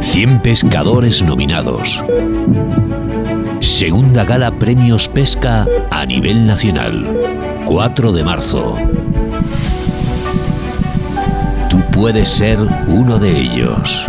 100 pescadores nominados. Segunda gala Premios Pesca a nivel nacional. 4 de marzo. Tú puedes ser uno de ellos.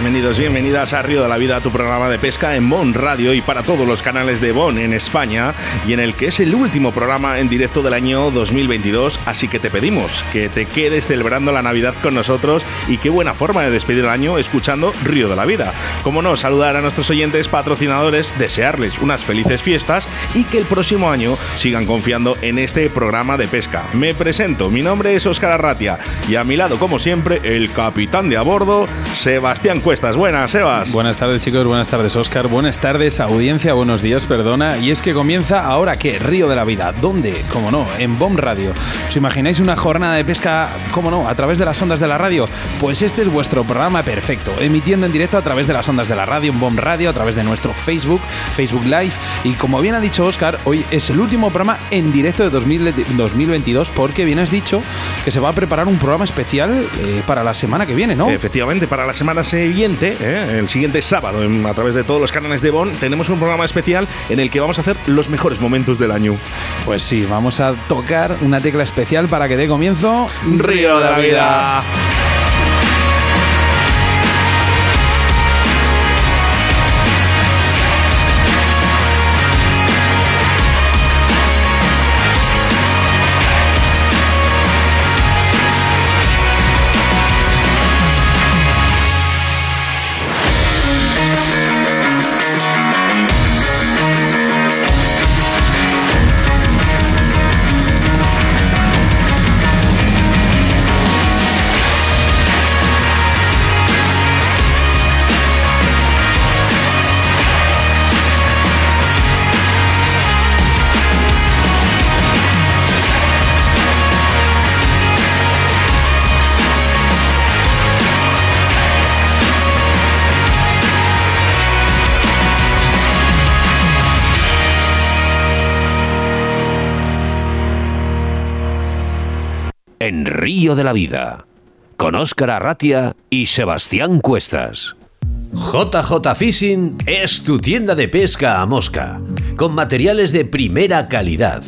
Bienvenidos, bienvenidas a Río de la Vida, tu programa de pesca en Bon Radio y para todos los canales de Bon en España y en el que es el último programa en directo del año 2022, así que te pedimos que te quedes celebrando la Navidad con nosotros y qué buena forma de despedir el año escuchando Río de la Vida. Como no, saludar a nuestros oyentes patrocinadores, desearles unas felices fiestas y que el próximo año sigan confiando en este programa de pesca. Me presento, mi nombre es Óscar Arratia y a mi lado, como siempre, el capitán de a bordo, Sebastián Buenas, Sebas. Buenas tardes, chicos. Buenas tardes, Oscar. Buenas tardes, audiencia. Buenos días, perdona. Y es que comienza ahora que Río de la Vida. ¿Dónde? Como no, en Bomb Radio. ¿Os imagináis una jornada de pesca, como no, a través de las ondas de la radio? Pues este es vuestro programa perfecto, emitiendo en directo a través de las ondas de la radio, en Bomb Radio, a través de nuestro Facebook, Facebook Live. Y como bien ha dicho Oscar, hoy es el último programa en directo de 2022 porque bien has dicho que se va a preparar un programa especial eh, para la semana que viene, ¿no? Efectivamente, para la semana siguiente, ¿eh? el siguiente sábado, en- a través de todos los canales de Bon, tenemos un programa especial en el que vamos a hacer los mejores momentos del año. Pues sí, vamos a tocar una tecla especial para que dé comienzo Río de la Vida. De la Vida. Con Óscar Arratia y Sebastián Cuestas. JJ Fishing es tu tienda de pesca a mosca, con materiales de primera calidad.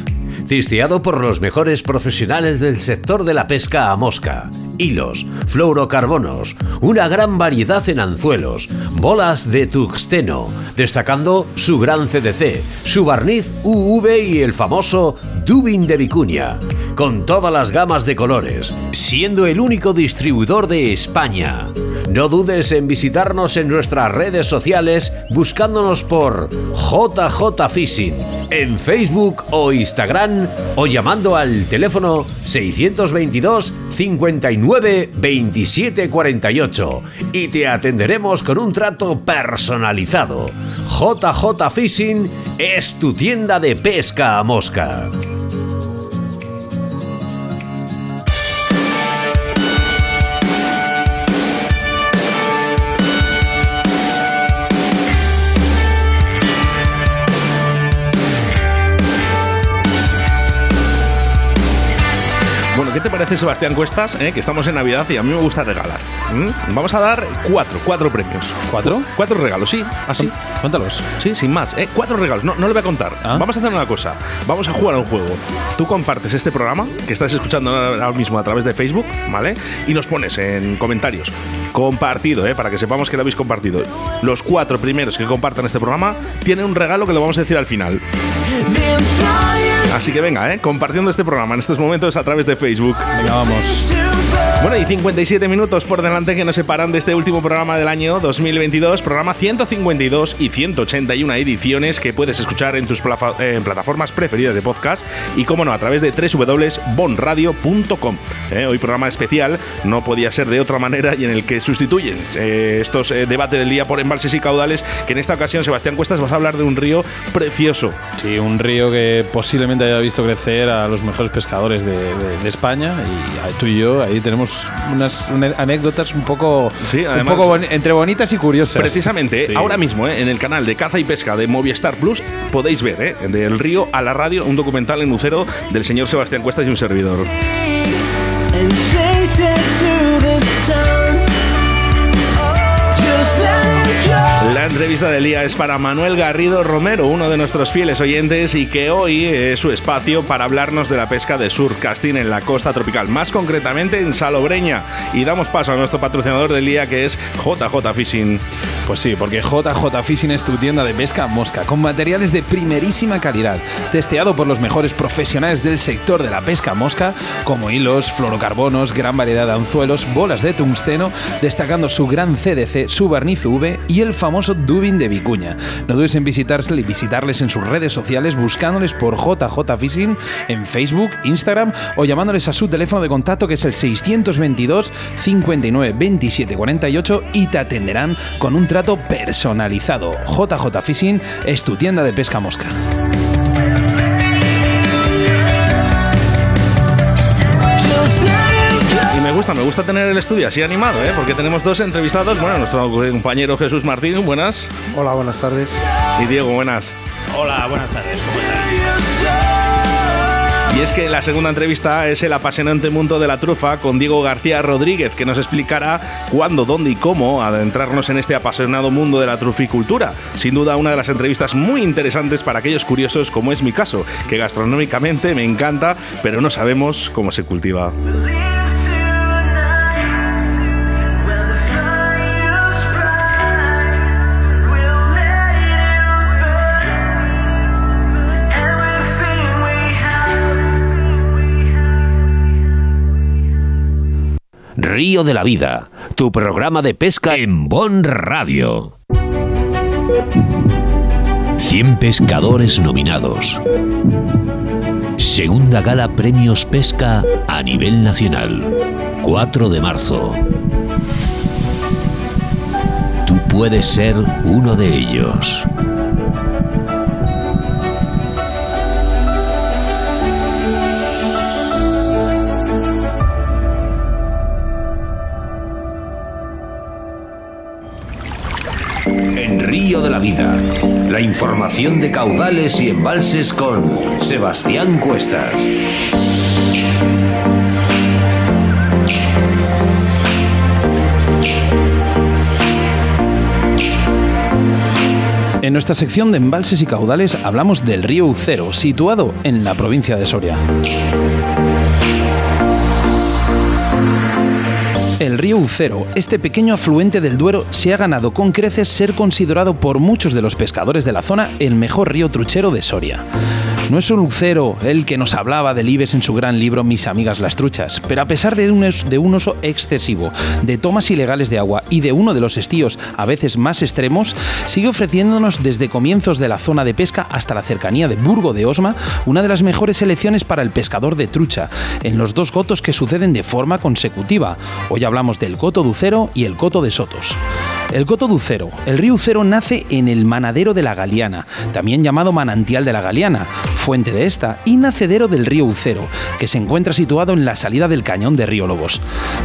Cisteado por los mejores profesionales del sector de la pesca a mosca. Hilos, fluorocarbonos, una gran variedad en anzuelos, bolas de tungsteno, destacando su gran CDC, su barniz UV y el famoso Dubin de Vicuña, con todas las gamas de colores, siendo el único distribuidor de España. No dudes en visitarnos en nuestras redes sociales buscándonos por JJ Fishing en Facebook o Instagram o llamando al teléfono 622 59 27 48 y te atenderemos con un trato personalizado. JJ Fishing es tu tienda de pesca a mosca. Te parece, Sebastián Cuestas? eh? Que estamos en Navidad y a mí me gusta regalar. ¿m? Vamos a dar cuatro, cuatro premios. ¿Cuatro? Cuatro regalos, sí, así. Cuéntalos. Sí, sin más. ¿eh? Cuatro regalos, no, no le voy a contar. Ah. Vamos a hacer una cosa. Vamos a jugar a un juego. Tú compartes este programa que estás escuchando ahora mismo a través de Facebook, ¿vale? Y nos pones en comentarios. Compartido, ¿eh? Para que sepamos que lo habéis compartido. Los cuatro primeros que compartan este programa tienen un regalo que lo vamos a decir al final. Así que venga, ¿eh? Compartiendo este programa en estos momentos a través de Facebook. Venga, vamos. Bueno, y 57 minutos por delante que nos separan de este último programa del año 2022, programa 152 y 181 ediciones que puedes escuchar en tus plataformas preferidas de podcast y, como no, a través de www.bonradio.com. Eh, hoy programa especial, no podía ser de otra manera y en el que sustituyen eh, estos eh, debates del día por embalses y caudales, que en esta ocasión, Sebastián Cuestas, vas a hablar de un río precioso. Sí, un río que posiblemente haya visto crecer a los mejores pescadores de, de España y tú y yo ahí tenemos unas, anécdotas un poco, un poco entre bonitas y curiosas. Precisamente, ahora mismo eh, en el canal de Caza y Pesca de Movistar Plus podéis ver eh, del río a la radio un documental en Lucero del señor Sebastián Cuestas y un servidor. Entrevista del día es para Manuel Garrido Romero, uno de nuestros fieles oyentes y que hoy es su espacio para hablarnos de la pesca de surfcasting en la costa tropical, más concretamente en Salobreña. Y damos paso a nuestro patrocinador del día que es JJ Fishing. Pues sí, porque JJ Fishing es tu tienda de pesca mosca, con materiales de primerísima calidad, testeado por los mejores profesionales del sector de la pesca mosca, como hilos, fluorocarbonos, gran variedad de anzuelos, bolas de tungsteno, destacando su gran CDC, su barniz V y el famoso Dubin de Vicuña. No dudes en visitarles visitarles en sus redes sociales buscándoles por JJ Fishing en Facebook, Instagram o llamándoles a su teléfono de contacto que es el 622 59 27 48 y te atenderán con un trato personalizado. JJ Fishing es tu tienda de pesca mosca. Y me gusta, me gusta tener el estudio así animado, ¿eh? porque tenemos dos entrevistados. Bueno, nuestro compañero Jesús Martín, buenas. Hola, buenas tardes. Y Diego, buenas. Hola, buenas tardes, ¿cómo estás? Y es que la segunda entrevista es el apasionante mundo de la trufa con Diego García Rodríguez, que nos explicará cuándo, dónde y cómo adentrarnos en este apasionado mundo de la truficultura. Sin duda, una de las entrevistas muy interesantes para aquellos curiosos, como es mi caso, que gastronómicamente me encanta, pero no sabemos cómo se cultiva. Río de la Vida, tu programa de pesca en Bon Radio. 100 pescadores nominados. Segunda Gala Premios Pesca a nivel nacional. 4 de marzo. Tú puedes ser uno de ellos. Río de la Vida. La información de caudales y embalses con Sebastián Cuestas. En nuestra sección de embalses y caudales hablamos del río Ucero, situado en la provincia de Soria. El río Ucero, este pequeño afluente del Duero, se ha ganado con creces ser considerado por muchos de los pescadores de la zona el mejor río truchero de Soria. No es un lucero el que nos hablaba del Ives en su gran libro Mis amigas las truchas, pero a pesar de un, uso excesivo, de tomas ilegales de agua y de uno de los estíos a veces más extremos, sigue ofreciéndonos desde comienzos de la zona de pesca hasta la cercanía de Burgo de Osma una de las mejores selecciones para el pescador de trucha, en los dos cotos que suceden de forma consecutiva. Hoy hablamos del coto de y el coto de Sotos. El Coto. El río Ucero nace en el manadero de la Galiana, también llamado manantial de la Galiana, fuente de esta, y nacedero del río Ucero, que se encuentra situado en la salida del cañón de Río Lobos.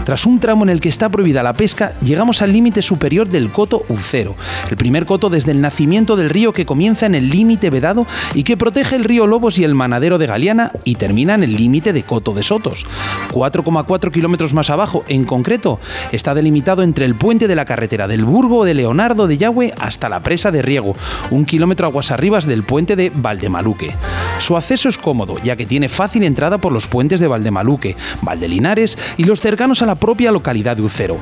Tras un tramo en el que está prohibida la pesca, llegamos al límite superior del Coto Ucero, el primer coto desde el nacimiento del río que comienza en el límite vedado y que protege el río Lobos y el manadero de Galiana y termina en el límite de Coto de Sotos. 4,4 kilómetros más abajo, en concreto, está delimitado entre el puente de la carretera del De Leonardo de Yagüe hasta la presa de Riego, un kilómetro aguas arribas del puente de Valdemaluque. Su acceso es cómodo, ya que tiene fácil entrada por los puentes de Valdemaluque, Valdelinares y los cercanos a la propia localidad de Ucero.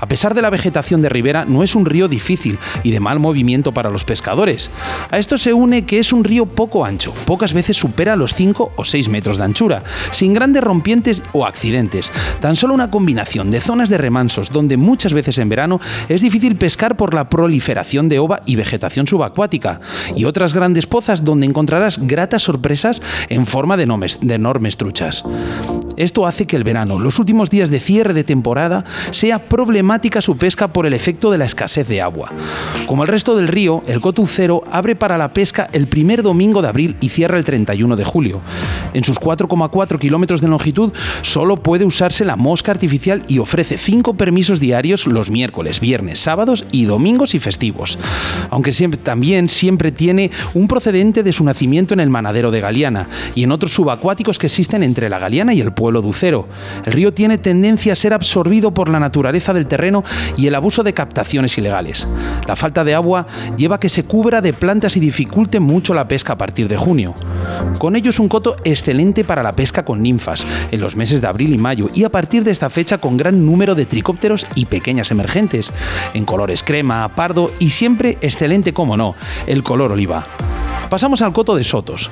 A pesar de la vegetación de ribera, no es un río difícil y de mal movimiento para los pescadores. A esto se une que es un río poco ancho, pocas veces supera los 5 o 6 metros de anchura, sin grandes rompientes o accidentes. Tan solo una combinación de zonas de remansos donde muchas veces en verano es difícil pescar por la proliferación de ova y vegetación subacuática, y otras grandes pozas donde encontrarás gratas sorpresas en forma de enormes truchas. Esto hace que el verano, los últimos días de cierre de temporada, sea problemática su pesca por el efecto de la escasez de agua. Como el resto del río, el Cotucero abre para la pesca el primer domingo de abril y cierra el 31 de julio. En sus 4,4 kilómetros de longitud solo puede usarse la mosca artificial y ofrece 5 permisos diarios los miércoles, viernes, sábados y domingos y festivos. Aunque también siempre tiene un procedente de su nacimiento en el manadero de Galeana y en otros subacuáticos que existen entre la Galeana y el pueblo de Ucero. El río tiene tendencia a ser absorbido por la naturaleza del terreno y el abuso de captaciones ilegales. La falta de agua lleva a que se cubra de plantas y dificulte mucho la pesca a partir de junio. Con ello es un coto excelente para la pesca con ninfas, en los meses de abril y mayo, y a partir de esta fecha con gran número de tricópteros y pequeñas emergentes, en colores crema, pardo y siempre excelente, como no, el color oliva. Pasamos al Coto de Sotos.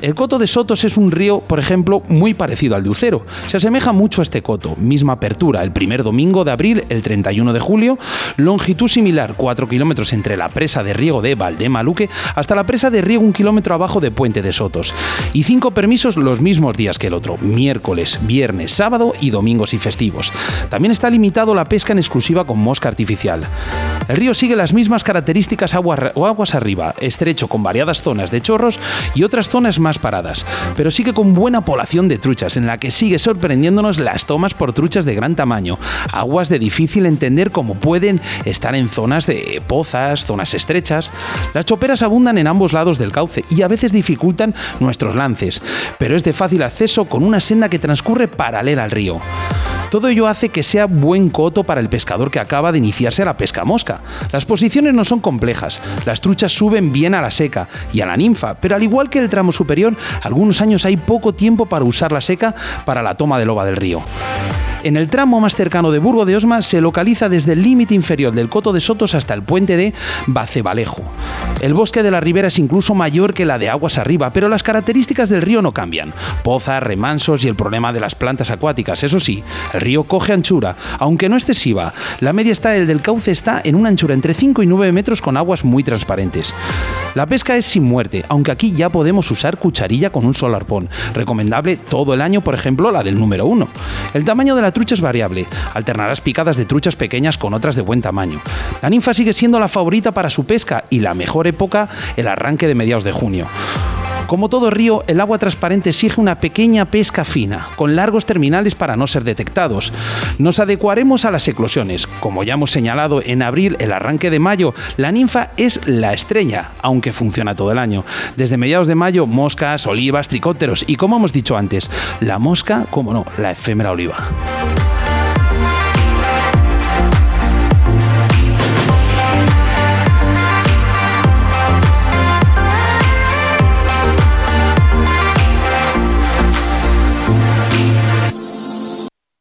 El Coto de Sotos es un río, por ejemplo, muy parecido al de Ucero. Se asemeja mucho a este coto. Misma apertura el primer domingo de abril, el 31 de julio. Longitud similar, 4 kilómetros entre la presa de riego de Valdemaluque hasta la presa de riego un kilómetro abajo de Puente de Sotos. Y cinco permisos los mismos días que el otro. Miércoles, viernes, sábado y domingos y festivos. También está limitado la pesca en exclusiva con mosca artificial. El río sigue las mismas características o aguas arriba, estrecho con variadas zonas de chorros y otras zonas más paradas, pero sigue con buena población de truchas, en la que sigue sorprendiéndonos las tomas por truchas de gran tamaño, aguas de difícil entender como pueden estar en zonas de pozas, zonas estrechas. Las choperas abundan en ambos lados del cauce y a veces dificultan nuestros lances, pero es de fácil acceso con una senda que transcurre paralela al río. Todo ello hace que sea buen coto para el pescador que acaba de iniciarse a la pesca mosca. Las posiciones no son complejas, las truchas suben bien a la seca y a la ninfa, pero al igual que el tramo superior, algunos años hay poco tiempo para usar la seca para la toma de loba del río. En el tramo más cercano de Burgo de Osma se localiza desde el límite inferior del Coto de Sotos hasta el puente de Bacebalejo. El bosque de la ribera es incluso mayor que la de aguas arriba, pero las características del río no cambian. Pozas, remansos y el problema de las plantas acuáticas. Eso sí, el río coge anchura, aunque no excesiva. La media está, el del cauce está en una anchura entre 5 y 9 metros con aguas muy transparentes. La pesca es sin muerte, aunque aquí ya podemos usar cucharilla con un solo arpón. Recomendable todo el año, por ejemplo, la del número 1. El tamaño de la trucha es variable. Alternarás picadas de truchas pequeñas con otras de buen tamaño. La ninfa sigue siendo la favorita para su pesca y la mejor época el arranque de mediados de junio. Como todo río, el agua transparente exige una pequeña pesca fina, con largos terminales para no ser detectados. Nos adecuaremos a las eclosiones. Como ya hemos señalado en abril, el arranque de mayo, la ninfa es la estrella, aunque funciona todo el año. Desde mediados de mayo, moscas, olivas, tricópteros y como hemos dicho antes, la mosca, como no, la efémera oliva.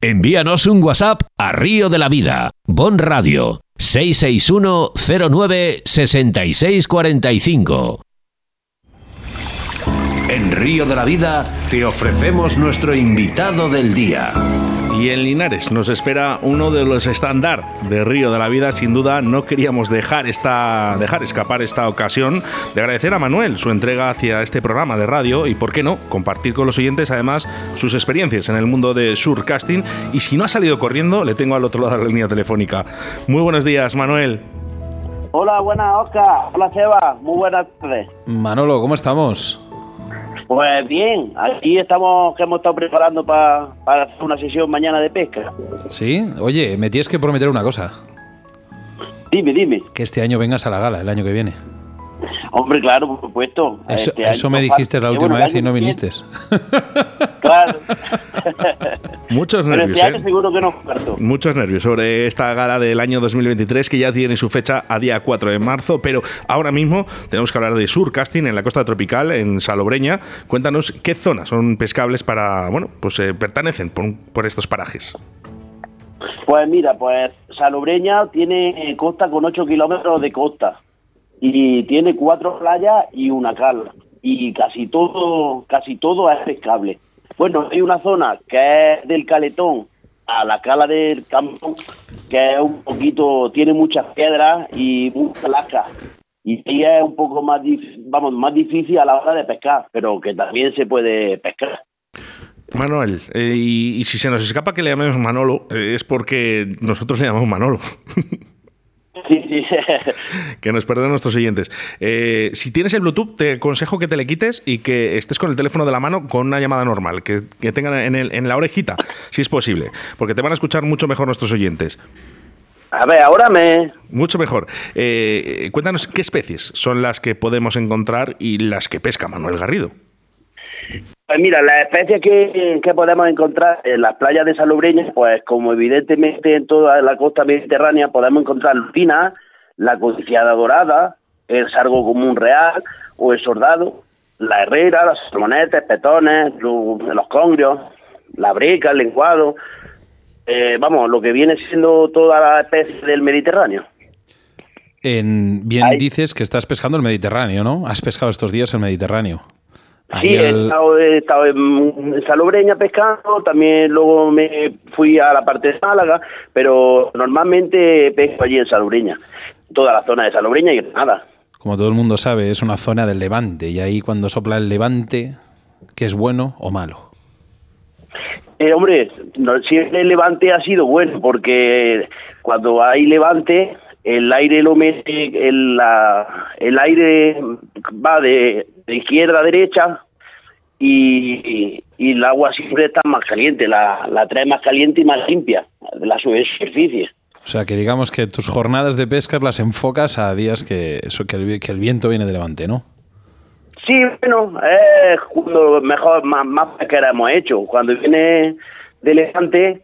Envíanos un WhatsApp a Río de la Vida, Bon Radio, 661 09 6645. En Río de la Vida te ofrecemos nuestro invitado del día. Y en Linares nos espera uno de los estándar de Río de la Vida. Sin duda, no queríamos dejar, esta, dejar escapar esta ocasión de agradecer a Manuel su entrega hacia este programa de radio y, por qué no, compartir con los oyentes además sus experiencias en el mundo de surcasting. Y si no ha salido corriendo, le tengo al otro lado de la línea telefónica. Muy buenos días, Manuel. Hola, buenas, Oscar. Hola, Seba. Muy buenas tardes. Manolo, ¿cómo estamos? Pues bien, aquí estamos, que hemos estado preparando para hacer una sesión mañana de pesca. Sí, oye, me tienes que prometer una cosa. Dime, dime. Que este año vengas a la gala, el año que viene. Hombre, claro, por supuesto. Eso, Este eso me dijiste la última bueno, vez y no viniste. Claro. Muchos Pero nervios, este año ¿eh? seguro que no. Muchos nervios sobre esta gala del año 2023 que ya tiene su fecha a día 4 de marzo, pero ahora mismo tenemos que hablar de surcasting en la costa tropical, en Salobreña. Cuéntanos qué zonas son pescables para, bueno, pues eh, pertenecen por, por estos parajes. Pues mira, pues Salobreña tiene eh, costa con 8 kilómetros de costa y tiene cuatro playas y una cala y casi todo casi todo es pescable. Bueno, hay una zona que es del Caletón a la cala del Campo que es un poquito tiene muchas piedras y muchas lascas y ahí es un poco más vamos más difícil a la hora de pescar, pero que también se puede pescar. Manuel, eh, y, y si se nos escapa que le llamemos Manolo, eh, es porque nosotros le llamamos Manolo. Sí, sí. que nos perdonen nuestros oyentes. Eh, si tienes el Bluetooth, te aconsejo que te le quites y que estés con el teléfono de la mano con una llamada normal, que, que tengan en, el- en la orejita, si es posible, porque te van a escuchar mucho mejor nuestros oyentes. A ver, ahora me Mucho mejor. Eh, cuéntanos qué especies son las que podemos encontrar y las que pesca Manuel Garrido. Pues mira, las especies que, que podemos encontrar en las playas de Salobreña, pues como evidentemente en toda la costa mediterránea podemos encontrar lupina, la codiciada dorada, el sargo común real o el sordado, la herrera, los salmonetes, petones, lo- los congrios, la breca, el lenguado, eh, vamos, lo que viene siendo toda la especie del Mediterráneo. En, bien dices que estás pescando el Mediterráneo, ¿no? Has pescado estos días el Mediterráneo. Sí, he estado, he estado en Salobreña pescando, también luego me fui a la parte de Málaga, pero normalmente pesco allí en Salobreña, toda la zona de Salobreña y Granada. Como todo el mundo sabe, es una zona del levante y ahí cuando sopla el levante, ¿qué es bueno o malo? Eh, hombre, no, siempre el levante ha sido bueno, porque cuando hay levante, el aire lo mete, el, la- el aire va de, de izquierda a derecha y, y el agua siempre está más caliente, la, la trae más caliente y más limpia, de la superficie. O sea, que digamos que tus jornadas de pesca las enfocas a días que, eso, que, el, que el viento viene de levante, ¿no? Sí, bueno, es cuando mejor, más, más pesquera hemos hecho. Cuando viene de levante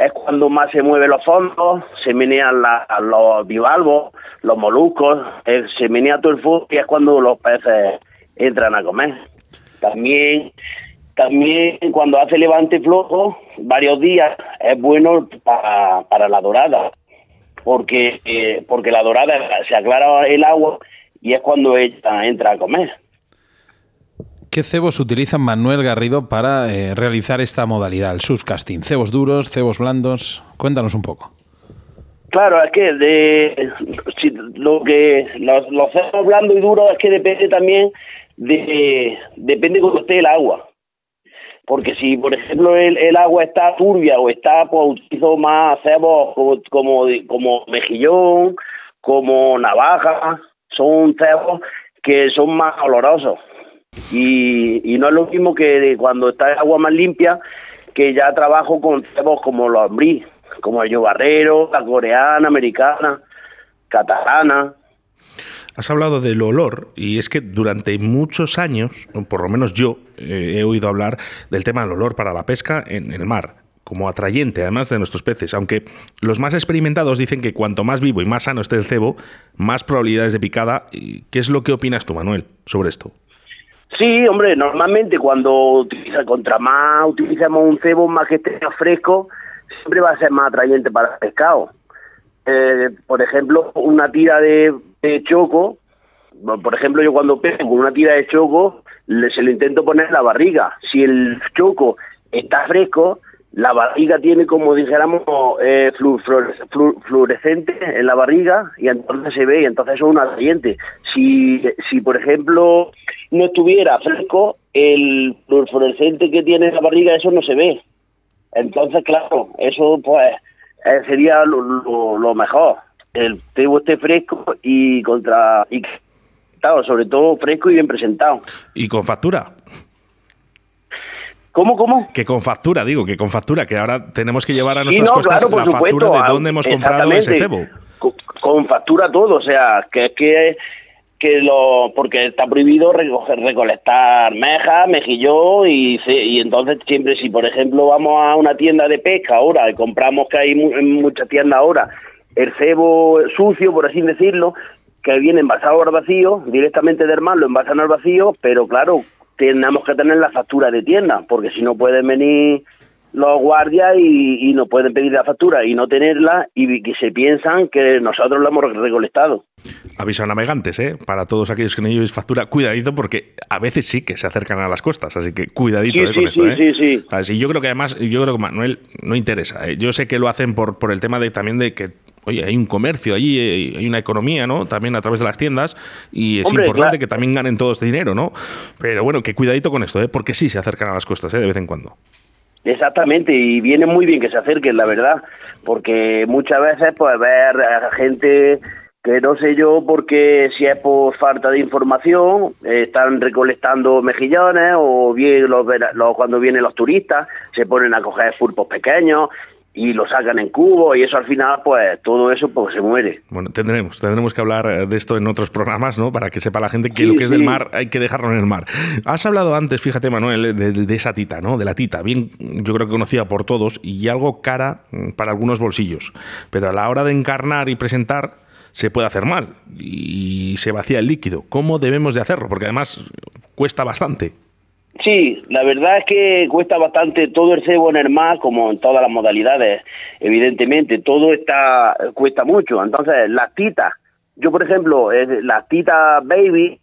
es cuando más se mueven los fondos, se menean la- los bivalvos, los moluscos, eh, se menea todo el fondo y es cuando los peces entran a comer. También, también cuando hace levante flojo, varios días, es bueno para, para la dorada, porque, eh, porque la dorada se aclara el agua y es cuando ella entra a comer. ¿Qué cebos utilizan Manuel Garrido para eh, realizar esta modalidad, el surfcasting? ¿Cebos duros, cebos blandos? Cuéntanos un poco. Claro, es que de lo que los, cerros blandos y duros es que depende también de depende cómo esté el agua. Porque si, por ejemplo, el, el agua está turbia o está, pues utilizo más cebos como, como, como mejillón, como navaja, son cebos que son más olorosos. Y, no es lo mismo que cuando está el agua más limpia, que ya trabajo con cebos como los ambrí, como el barrero, la coreana, americana, catalana. Has hablado del olor y es que durante muchos años, por lo menos yo, eh, he oído hablar del tema del olor para la pesca en el mar como atrayente, además de nuestros peces, aunque los más experimentados dicen que cuanto más vivo y más sano esté el cebo, más probabilidades de picada. ¿Y ¿Qué es lo que opinas tú, Manuel, sobre esto? Sí, hombre, normalmente cuando utiliza contra más utilizamos un cebo más que esté fresco, siempre va a ser más atrayente para el pescado. Eh, por ejemplo, una tira de, choco, por ejemplo, yo cuando pesco con una tira de choco, le, se lo intento poner la barriga. Si el choco está fresco, la barriga tiene como dijéramos eh, flu- fluores- flu- fluorescente en la barriga y entonces se ve y entonces eso es un atrayente. Si, si por ejemplo no estuviera fresco, el fluorescente que tiene en la barriga eso no se ve. Entonces, claro, eso pues eh, sería lo, lo- lo mejor. El cebo esté fresco y contra y claro, sobre todo fresco y bien presentado. Y con factura. ¿Cómo, cómo? Que con factura, digo, que con factura, que ahora tenemos que llevar a nuestras no, costas claro, la supuesto. factura de dónde hemos comprado ese cebo. Con, con factura todo, o sea, que es que que lo porque está prohibido recoger, recolectar mejas, mejillón y, y entonces siempre si por ejemplo vamos a una tienda de pesca ahora y compramos que hay en muchas tiendas ahora el cebo sucio por así decirlo que viene envasado al vacío directamente del mar lo envasan al vacío pero claro tenemos que tener la factura de tienda porque si no pueden venir los guardias y, no pueden pedir la factura y no tenerla y que se piensan que nosotros la hemos recolectado. Aviso a navegantes, ¿eh? Para todos aquellos que no llevéis factura, cuidadito porque a veces sí que se acercan a las costas, así que cuidadito ¿eh? con esto, ¿eh? Sí, sí, sí. yo creo que además, yo creo que Manuel no interesa. ¿eh? Yo sé que lo hacen por, por el tema de también de que oye, hay un comercio allí, hay una economía, ¿no? También a través de las tiendas y es importante que también ganen todo este dinero, ¿no? Pero bueno, que cuidadito con esto, ¿eh? Porque sí se acercan a las costas, ¿eh? De vez en cuando. Exactamente, y viene muy bien que se acerquen, la verdad, porque muchas veces pues ver a gente que no sé yo porque si es por falta de información, están recolectando mejillones o bien los, cuando vienen los turistas se ponen a coger pulpos pequeños y lo sacan en cubo y eso al final pues todo eso pues se muere. Bueno, tendremos, tendremos que hablar de esto en otros programas, ¿no? Para que sepa la gente que lo que es del mar hay que dejarlo en el mar. Has hablado antes, fíjate Manuel, de, esa tita, ¿no? De la tita, bien yo creo que conocida por todos y algo cara mm, para algunos bolsillos, pero a la hora de encarnar y presentar se puede hacer mal y se vacía el líquido. ¿Cómo debemos de hacerlo? Porque además cuesta bastante. Sí, la verdad es que cuesta bastante todo el cebo en el mar, como en todas las modalidades, evidentemente, todo está cuesta mucho. Entonces, las titas, yo por ejemplo, las titas baby,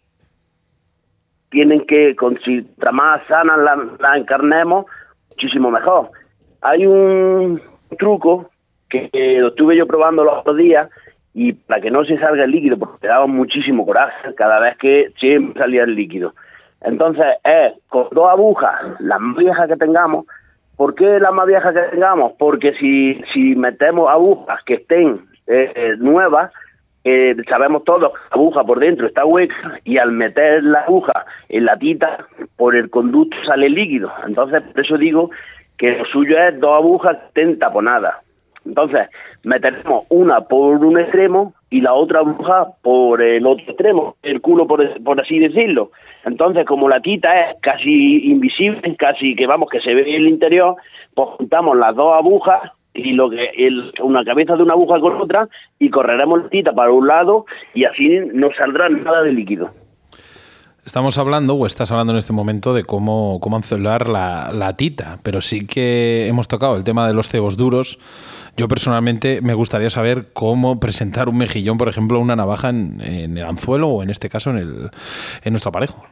tienen que, con, si más sanas las encarnemos, muchísimo mejor. Hay un truco que, lo estuve yo probando los otros días y para que no se salga el líquido, porque te daba muchísimo coraje cada vez que siempre salía el líquido entonces, es con dos agujas, las más viejas que tengamos. ¿Por qué las más viejas que tengamos? Porque si, si metemos agujas que estén eh, nuevas, eh, sabemos todos que la aguja por dentro está hueca y al meter la aguja en la tita, por el conducto sale líquido. Entonces, por eso digo que lo suyo es dos agujas que estén taponadas. Entonces, meteremos una por un extremo y la otra aguja por el otro extremo, el culo por así decirlo. Entonces, como la quita es casi invisible, casi que vamos, que se ve el interior, pues juntamos las dos agujas y lo que el, una cabeza de una aguja con otra y correremos la tita para un lado y así no saldrá nada de líquido. Estamos hablando, o estás hablando en este momento, de cómo, cómo ancelar la, la, tita, pero sí que hemos tocado el tema de los cebos duros. Yo personalmente me gustaría saber cómo presentar un mejillón, por ejemplo, una navaja en, el anzuelo o en este caso en, el, en nuestro aparejo.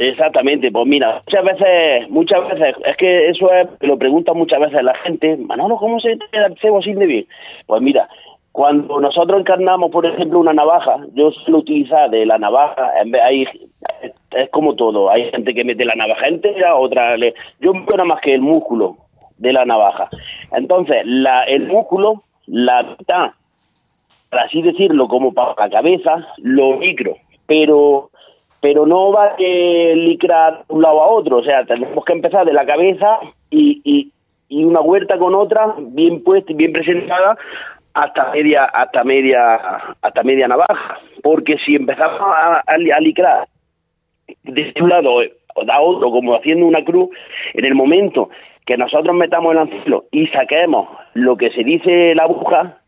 Exactamente, pues mira, muchas veces, muchas veces, es que eso es, lo pregunta muchas veces la gente, Manolo, ¿cómo se queda el cebo sin debir? Pues mira, cuando nosotros encarnamos, por ejemplo, una navaja, yo suelo utilizar de la navaja, hay, es como todo, hay gente que mete la navaja entera, otra, le, yo nada más que el músculo de la navaja. Entonces, la, el músculo, la mitad, para así decirlo, como para la cabeza, lo micro, pero pero no va a licrar de un lado a otro, o sea, tenemos que empezar de la cabeza y, y, y una huerta con otra bien puesta y bien presentada hasta media hasta media hasta media navaja porque si empezamos a, a, licrar de un lado a otro como haciendo una cruz en el momento que nosotros metamos el anzuelo y saquemos lo que se dice la aguja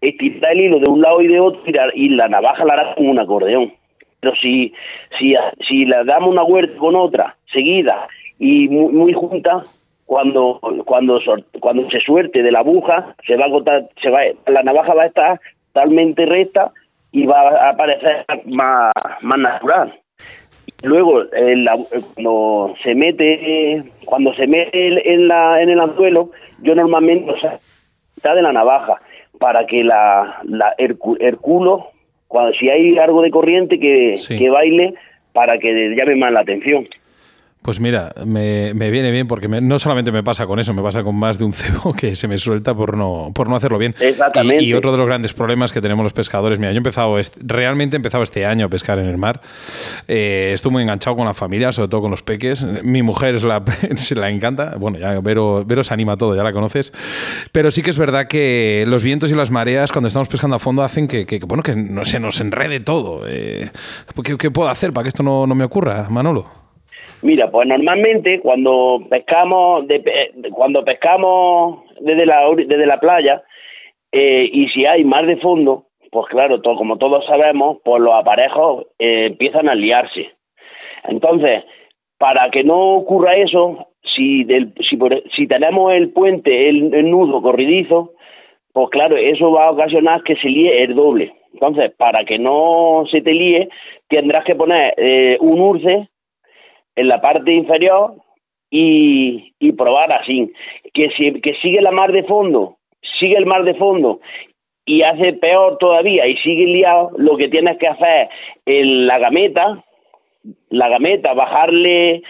estirar el hilo de un lado y de otro y la navaja la hará como un acordeón. Pero si si si damos una huerta con otra seguida y muy, muy junta cuando cuando cuando se suerte de la aguja se va a agotar, se va la navaja va a estar totalmente recta y va a aparecer más, más natural. Luego cuando se mete cuando se mete en la en el anzuelo yo normalmente o sea, está de la navaja para que la, la el, culo cuando si hay algo de corriente que, que baile para que llame más la atención Pues mira, me, viene bien porque no solamente me pasa con eso, me pasa con más de un cebo que se me suelta por no, por no hacerlo bien. Exactamente. Y, otro de los grandes problemas que tenemos los pescadores, mira, yo he empezado, realmente he empezado este año a pescar en el mar. Eh, estuve muy enganchado con la familia, sobre todo con los peques. Mi mujer es la, se la encanta. Bueno, ya Vero, Vero se anima todo, ya la conoces. Pero sí que es verdad que los vientos y las mareas cuando estamos pescando a fondo hacen que, bueno, que no, se nos enrede todo. Eh, ¿qué, puedo hacer para que esto no, no me ocurra, Manolo? Mira, pues normalmente cuando pescamos, cuando pescamos desde la, desde la playa eh, y si hay mar de fondo, pues claro, todo, como todos sabemos, pues los aparejos eh, empiezan a liarse. Entonces, para que no ocurra eso, si, del, si, si tenemos el puente, el, nudo corridizo, pues claro, eso va a ocasionar que se líe el doble. Entonces, para que no se te líe, tendrás que poner eh, un urce en la parte inferior y, probar así. Que, si, que sigue la mar de fondo, sigue el mar de fondo y hace peor todavía y sigue liado, lo que tienes que hacer en la gameta, la gameta, bajarle,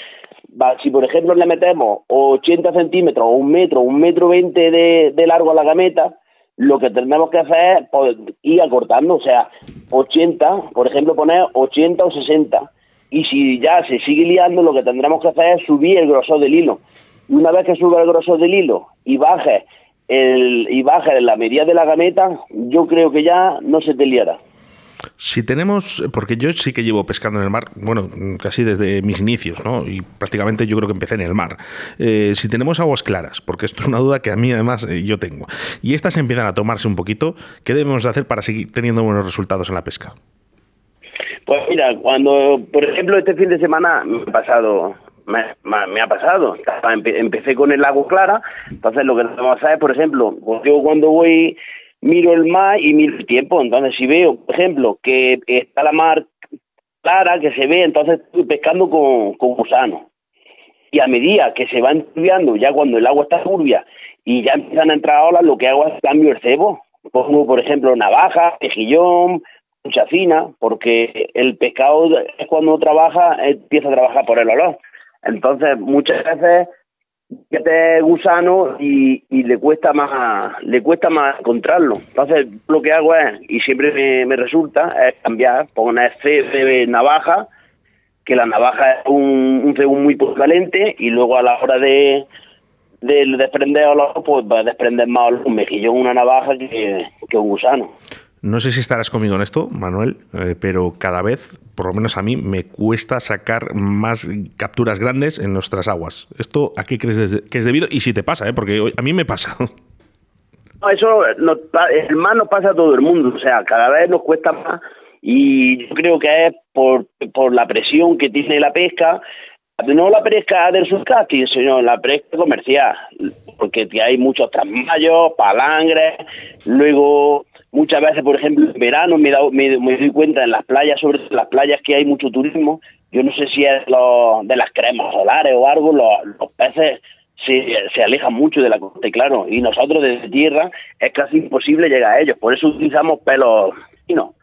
si por ejemplo le metemos 80 centímetros o un metro, un metro 20 de, de largo a la gameta, lo que tenemos que hacer es pues, ir acortando, o sea, 80, por ejemplo, poner 80 o 60 y si ya se sigue liando, lo que tendremos que hacer es subir el grosor del hilo. Y una vez que suba el grosor del hilo y baje el, y baje la medida de la gameta, yo creo que ya no se te liará. Si tenemos, porque yo sí que llevo pescando en el mar, bueno, casi desde mis inicios, ¿no? Y prácticamente yo creo que empecé en el mar. Eh, si tenemos aguas claras, porque esto es una duda que a mí además eh, yo tengo, y estas empiezan a tomarse un poquito, ¿qué debemos de hacer para seguir teniendo buenos resultados en la pesca? Pues mira, cuando, por ejemplo, este fin de semana me ha pasado, me, ha pasado, empecé con el agua clara, entonces lo que tenemos que hacer, por ejemplo, yo cuando voy miro el mar y miro el tiempo, entonces si veo, por ejemplo, que está la mar clara, que se ve, entonces estoy pescando con, con gusano. Y a medida que se va enturbiando, ya cuando el agua está turbia y ya empiezan a entrar olas, lo que hago es cambio el cebo. Pongo, por ejemplo, navaja, tejillón, mucha fina, porque el pescado es cuando trabaja, empieza a trabajar por el olor. Entonces, muchas veces que te gusano y, y, le cuesta más le cuesta más encontrarlo. Entonces, lo que hago es, y siempre me, resulta, es cambiar, poner de navaja, que la navaja es un, un cebo muy polivalente, y luego a la hora de, de desprender olor, pues va a desprender más un mejillón, una navaja que, que un gusano. No sé si estarás conmigo en esto, Manuel, eh, pero cada vez, por lo menos a mí, me cuesta sacar más capturas grandes en nuestras aguas. ¿Esto a qué crees que es debido? Y si te pasa, ¿eh? porque a mí me pasa. eso el mar nos pasa a todo el mundo, o sea, cada vez nos cuesta más y yo creo que es por, por la presión que tiene la pesca, no la pesca del surcasting, sino la pesca comercial, porque hay muchos trasmayos, palangres, luego Muchas veces, por ejemplo, en verano me, me, doy cuenta en las playas, sobre las playas que hay mucho turismo, yo no sé si es lo, de las cremas solares o algo, los, peces se, se, alejan mucho de la costa, claro, y nosotros desde tierra es casi imposible llegar a ellos, por eso utilizamos pelos finos.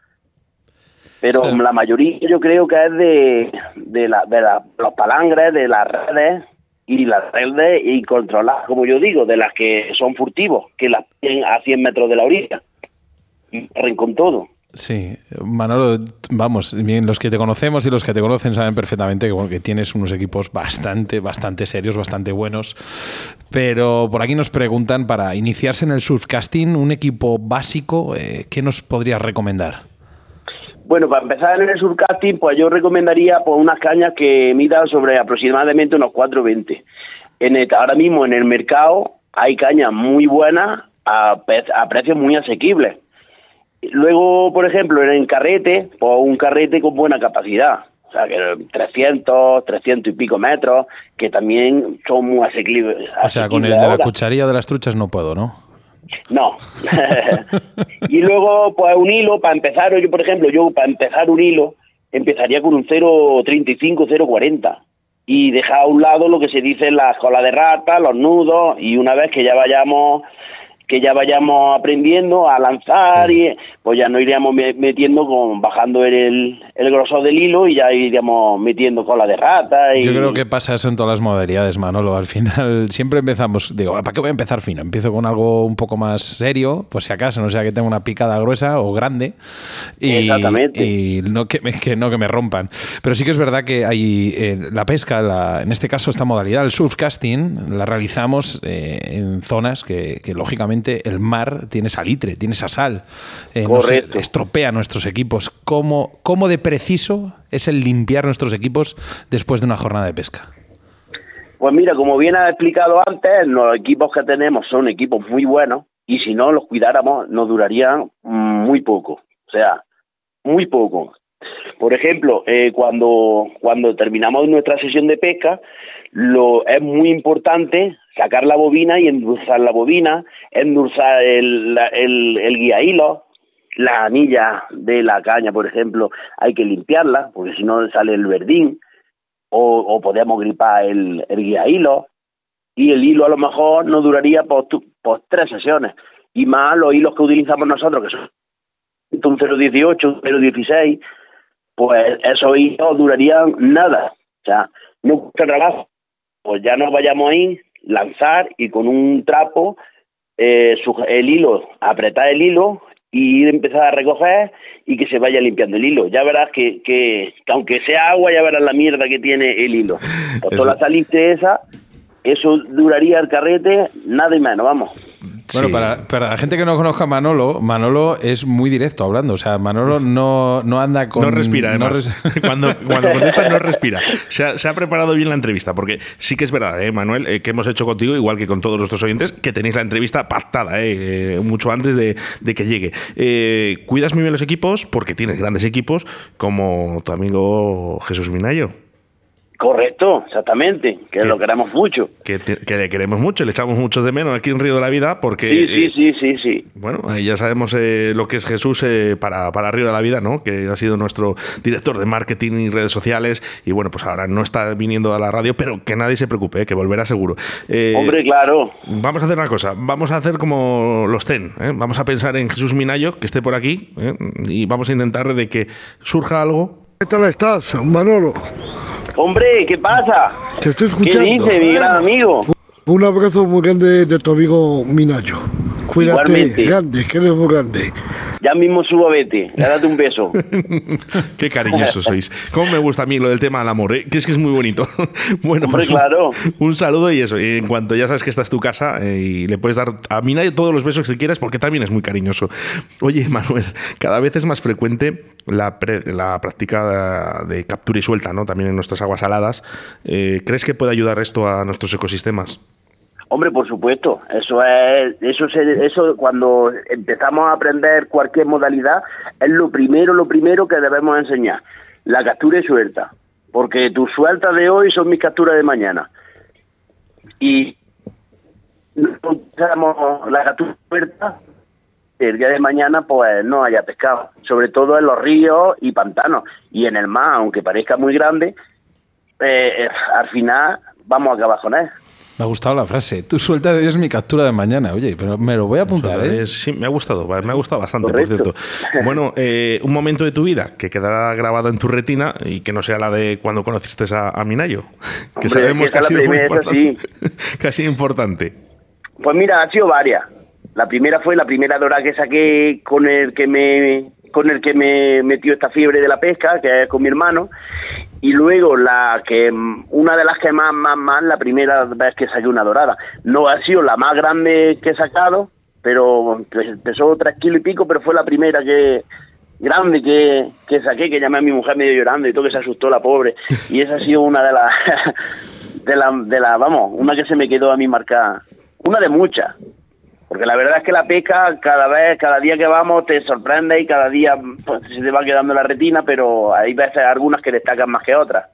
Pero la mayoría yo creo que es de, de, la, de los palangres, de las redes y las redes y controladas, como yo digo, de las que son furtivos, que las tienen a 100 metros de la orilla con todo. Sí, Manolo, vamos, bien, los que te conocemos y los que te conocen saben perfectamente que, que tienes unos equipos bastante, bastante serios, bastante buenos. Pero por aquí nos preguntan, para iniciarse en el surfcasting, un equipo básico, eh, ¿qué nos podrías recomendar? Bueno, para empezar en el surfcasting, pues yo recomendaría pues, unas cañas que midan sobre aproximadamente unos 4,20. En ahora mismo en el mercado hay cañas muy buenas a, a precios muy asequibles Luego, por ejemplo, en carrete, pues un carrete con buena capacidad. O sea, que 300, 300 y pico metros, que también son muy asequibles. O sea, con el de la cucharilla de las truchas no puedo, ¿no? No. y luego, pues un hilo, para empezar, yo, por ejemplo, yo para empezar un hilo, empezaría con un 0.35, 0.40 y dejar a un lado lo que se dice la cola de rata, los nudos, y una vez que ya vayamos que ya vayamos aprendiendo a lanzar y pues ya no iríamos metiendo con bajando el, el grosor del hilo y ya iríamos metiendo cola de rata. Y... Yo creo que pasa eso en todas las modalidades, Manolo. Al final siempre empezamos, digo, ¿para qué voy a empezar fino? Empiezo con algo un poco más serio, pues si acaso, no sea que tenga una picada gruesa o grande y, Exactamente. y no, que me, que no que me rompan. Pero sí que es verdad que hay eh, la pesca, la, en este caso esta modalidad, el surfcasting, la realizamos eh, en zonas que, que, lógicamente el mar tiene salitre, tiene esa sal. Eh, nos estropea nuestros equipos. ¿Cómo, ¿Cómo de preciso es el limpiar nuestros equipos después de una jornada de pesca? Pues mira, como bien ha explicado antes, los equipos que tenemos son equipos muy buenos y si no los cuidáramos nos durarían muy poco, o sea, muy poco. Por ejemplo, eh, cuando, cuando terminamos nuestra sesión de pesca, lo, es muy importante sacar la bobina y endulzar la bobina, endulzar el, el, el guía hilo, la anilla de la caña, por ejemplo, hay que limpiarla, porque si no sale el verdín, o, o gripar el, guía hilo, y el hilo a lo mejor no duraría por, por tres sesiones, y más los hilos que utilizamos nosotros, que son un 018, un 016, pues esos hilos durarían nada, o sea, no trabajo, pues ya nos vayamos ahí, lanzar y con un trapo eh, el hilo, apretar el hilo y empezar a recoger y que se vaya limpiando el hilo. Ya verás que, que, aunque sea agua, ya verás la mierda que tiene el hilo. Cuando la saliste esa, eso duraría el carrete nada y menos, vamos. Bueno, para, para, la gente que no conozca a Manolo, Manolo es muy directo hablando. O sea, Manolo no, no anda con. No respira, además. cuando, cuando contesta, no respira. Se ha, se ha, preparado bien la entrevista, porque sí que es verdad, ¿eh, Manuel, eh, que hemos hecho contigo, igual que con todos nuestros oyentes, que tenéis la entrevista pactada, eh, mucho antes de, de que llegue. Eh, cuidas muy bien los equipos, porque tienes grandes equipos, como tu amigo Jesús Minayo. Correcto, exactamente, que, que, lo queremos mucho. Que, le queremos mucho, le echamos mucho de menos aquí en Río de la Vida, porque... Sí, sí, eh, sí, sí, sí. Bueno, ahí ya sabemos eh, lo que es Jesús eh, para, para Río de la Vida, ¿no? Que ha sido nuestro director de marketing y redes sociales, y bueno, pues ahora no está viniendo a la radio, pero que nadie se preocupe, que volverá seguro. Hombre, claro. Vamos a hacer una cosa, vamos a hacer como los TEN, vamos a pensar en Jesús Minayo, que esté por aquí, y vamos a intentar de que surja algo. ¿Qué tal estás, Manolo? Hombre, ¿qué pasa? Te estoy escuchando. ¿Qué dice, mi gran amigo? Un abrazo muy grande de tu amigo Minayo. Cuídate, Igualmente. grande, que eres muy grande. Ya mismo subo a Vete, date un beso. Qué cariñosos sois. Cómo me gusta a mí lo del tema del amor, ¿eh? que es que es muy bonito. bueno, Hombre, pues claro. un, saludo y eso. Y en cuanto ya sabes que esta es tu casa eh, y le puedes dar a Minayo todos los besos que quieras porque también es muy cariñoso. Oye, Manuel, cada vez es más frecuente la, pre, la práctica de, captura y suelta, ¿no? También en nuestras aguas saladas. Eh, ¿Crees que puede ayudar esto a nuestros ecosistemas? Hombre, por supuesto, eso es, eso eso cuando empezamos a aprender cualquier modalidad es lo primero, lo primero que debemos enseñar, la captura y suelta, porque tus sueltas de hoy son mis capturas de mañana y no la captura y suelta el día de mañana pues no haya pescado, sobre todo en los ríos y pantanos y en el mar, aunque parezca muy grande, eh, al final vamos a acabar con él. Me ha gustado la frase. Tú suelta de Dios mi captura de mañana. Oye, pero me lo voy a apuntar, ¿eh? Sí, me ha gustado, me ha gustado bastante, Correcto. por cierto. Bueno, eh, un momento de tu vida que quedará grabado en tu retina y que no sea la de cuando conociste a, a Minayo, que Hombre, sabemos que, que ha sido muy primera, importante. Sí. que ha sido importante. Pues mira, ha sido varias. La primera fue la primera dora que saqué con el que me con el que me metió esta fiebre de la pesca, que es con mi hermano, y luego la que una de las que más más más la primera vez que saqué una dorada. No ha sido la más grande que he sacado pero pesó tres kilos y pico pero fue la primera que grande que, que saqué que llamé a mi mujer medio llorando y todo que se asustó la pobre. Y esa ha sido una de las de la de la vamos una que se me quedó a mí marcada. Una de muchas porque la verdad es que la pesca cada vez, cada día que vamos te sorprende y cada día pues, se te va quedando la retina, pero hay veces algunas que destacan más que otras.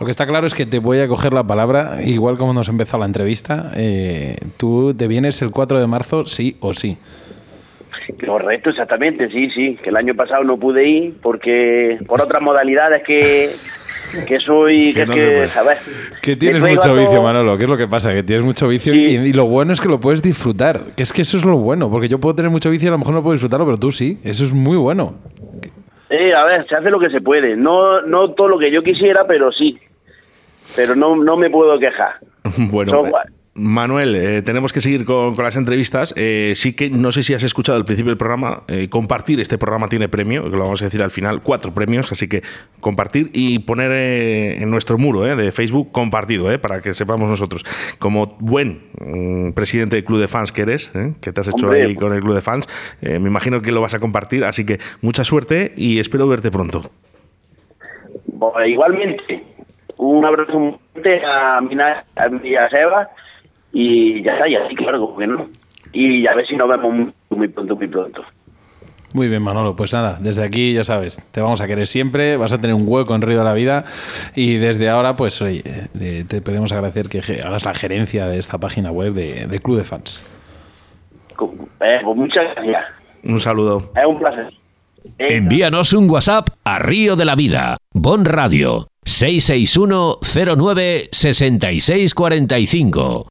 Lo que está claro es que te voy a coger la palabra, igual como nos empezó la entrevista. Eh, tú te vienes el 4 de marzo, sí o sí. Correcto, exactamente, sí, sí. Que el año pasado no pude ir porque por otras modalidades que que soy, que, no es que. Que tienes mucho vicio, Manolo. ¿Qué es lo que pasa? Que tienes mucho vicio Sí. y, y lo bueno es que lo puedes disfrutar. Que es que eso es lo bueno. Porque yo puedo tener mucho vicio y a lo mejor no puedo disfrutarlo, pero tú sí. Eso es muy bueno. Eh, a ver, se hace lo que se puede. No, no todo lo que yo quisiera, pero sí. Pero no, no me puedo quejar. Bueno, Son Manuel, eh, tenemos que seguir con, con las entrevistas. Eh, sí que no sé si has escuchado al principio del programa. eh, compartir este programa tiene premio, que lo vamos a decir al final, cuatro premios. Así que compartir y poner eh, en nuestro muro eh, de Facebook compartido, eh, para que sepamos nosotros. Como buen mm, presidente del club de fans que eres, eh, que te has hecho Hombre. ahí con el club de fans, me imagino que lo vas a compartir. Así que mucha suerte y espero verte pronto. Igualmente, un abrazo a Mina, a, a Seba y ya está, ya sí, claro, como que no. Y a ver si nos vemos muy, muy pronto, muy pronto. Muy bien, Manolo. Pues nada, desde aquí ya sabes, te vamos a querer siempre, vas a tener un hueco en Río de la Vida y desde ahora, pues oye, eh, te podemos agradecer que hagas la gerencia de esta página web de, de Club de Fans. Eh, pues muchas gracias. Un saludo. Es un placer. Eh, Envíanos un WhatsApp a Río de la Vida, Bon Radio, 661 09 6645.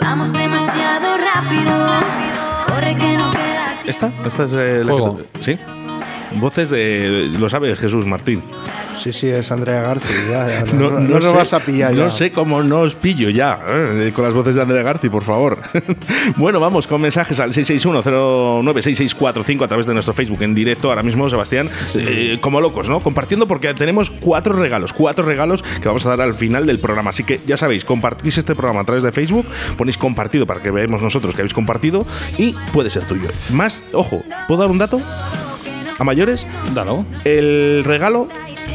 Vamos demasiado rápido. Corre que no queda tiempo. ¿Esta? ¿Esta es eh, la Juego. que ¿Sí? Voces de. Lo sabe Jesús Martín. Sí, sí, es Andrea García. Ya, no, no, no nos vas a pillar No ya. sé cómo no os pillo ya eh, con las voces de Andrea Garci, por favor. bueno, vamos con mensajes al 661-096645 a través de nuestro Facebook en directo ahora mismo, Sebastián. eh, como locos, ¿no? Compartiendo porque tenemos cuatro regalos, cuatro regalos que vamos a dar al final del programa. Así que ya sabéis, compartís este programa a través de Facebook, ponéis compartido para que veamos nosotros que habéis compartido y puede ser tuyo. Más, ojo, ¿puedo dar un dato? A mayores, Dalo. el regalo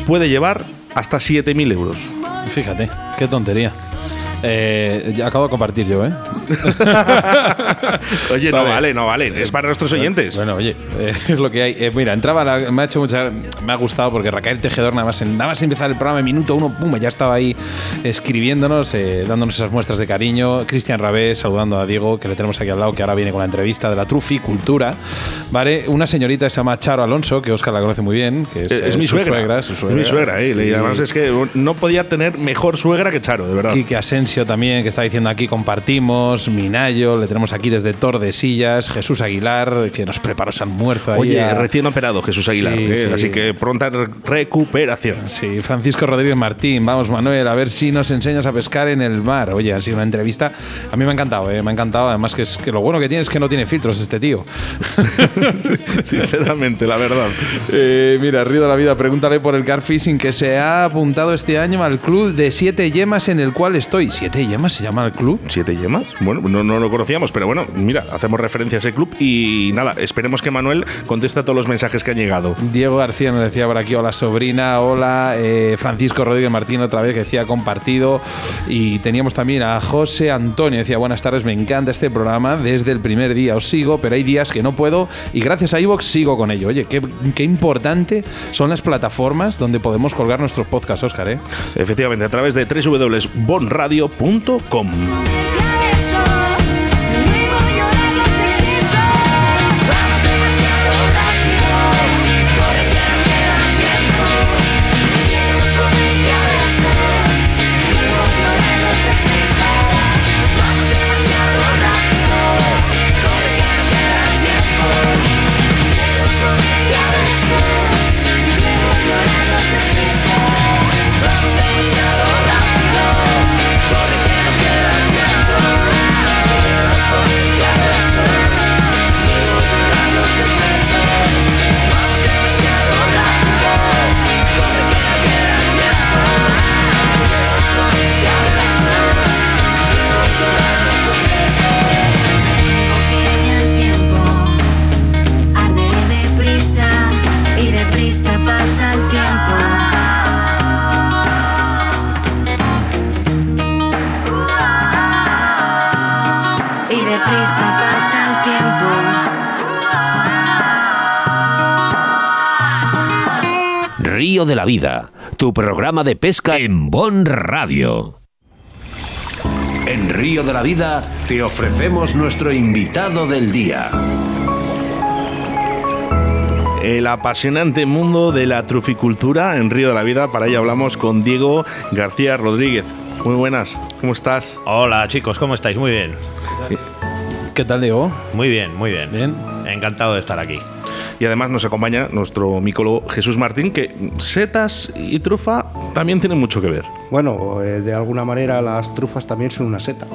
puede llevar hasta 7.000 euros. Fíjate, qué tontería. Eh, ya acabo de compartir yo, ¿eh? Oye, no Vale. vale, no vale. Es para nuestros oyentes. Bueno, oye, eh, es lo que hay. Eh, mira, entraba, la- me ha hecho mucha. Me ha gustado porque Raquel Tejedor, nada más, nada más empezar el programa, en minuto uno, pum, ya estaba ahí escribiéndonos, eh, dándonos esas muestras de cariño. Cristian Rabé saludando a Diego, que le tenemos aquí al lado, que ahora viene con la entrevista de la Truficultura. ¿Vale? Una señorita que se llama Charo Alonso, que Oscar la conoce muy bien, que es, Es, es eh, mi su suegra. su Es mi suegra, eh. Sí. Y además es que no podía tener mejor suegra que Charo, de verdad. Quique Asensio también, que está diciendo aquí compartimos, Minayo, le tenemos aquí desde Tordesillas, Jesús Aguilar, que nos preparó ese almuerzo Oye, a- recién operado Jesús Aguilar, Sí, eh, sí. así que pronta re- recuperación. Sí, Francisco Rodríguez Martín, vamos Manuel, a ver si nos enseñas a pescar en el mar. Oye, ha sido una entrevista, a mí me ha encantado, eh, me ha encantado, además que, es, que lo bueno que tiene es que no tiene filtros este tío. Sinceramente, la verdad. Eh, mira, Río de la Vida, pregúntale por el car fishing que se ha apuntado este año al club de siete yemas en el cual estoy. ¿Siete yemas se llama el club? ¿Siete yemas? Bueno, no, no lo conocíamos, pero bueno, mira, hacemos referencia a ese club y nada, esperemos que Manuel conteste a todos los mensajes que han llegado. Diego García nos decía por aquí, hola sobrina, hola eh, Francisco Rodríguez Martín otra vez que decía compartido y teníamos también a José Antonio, decía buenas tardes, me encanta este programa, desde el primer día os sigo, pero hay días que no puedo y gracias a iVox sigo con ello. Oye, qué, qué importante son las plataformas donde podemos colgar nuestros podcasts, Oscar, ¿eh? Efectivamente, a través de www.bonradio.com. Comerte Río de la Vida, tu programa de pesca en Bon Radio. En Río de la Vida te ofrecemos nuestro invitado del día. El apasionante mundo de la truficultura en Río de la Vida. Para ello hablamos con Diego García Rodríguez. Muy buenas, ¿cómo estás? Hola chicos, ¿cómo estáis? Muy bien. ¿Qué tal, Diego? Muy bien, muy bien. Bien. Encantado de estar aquí. Y además nos acompaña nuestro micólogo Jesús Martín, que setas y trufa también tienen mucho que ver. Bueno, eh, de alguna manera las trufas también son una seta.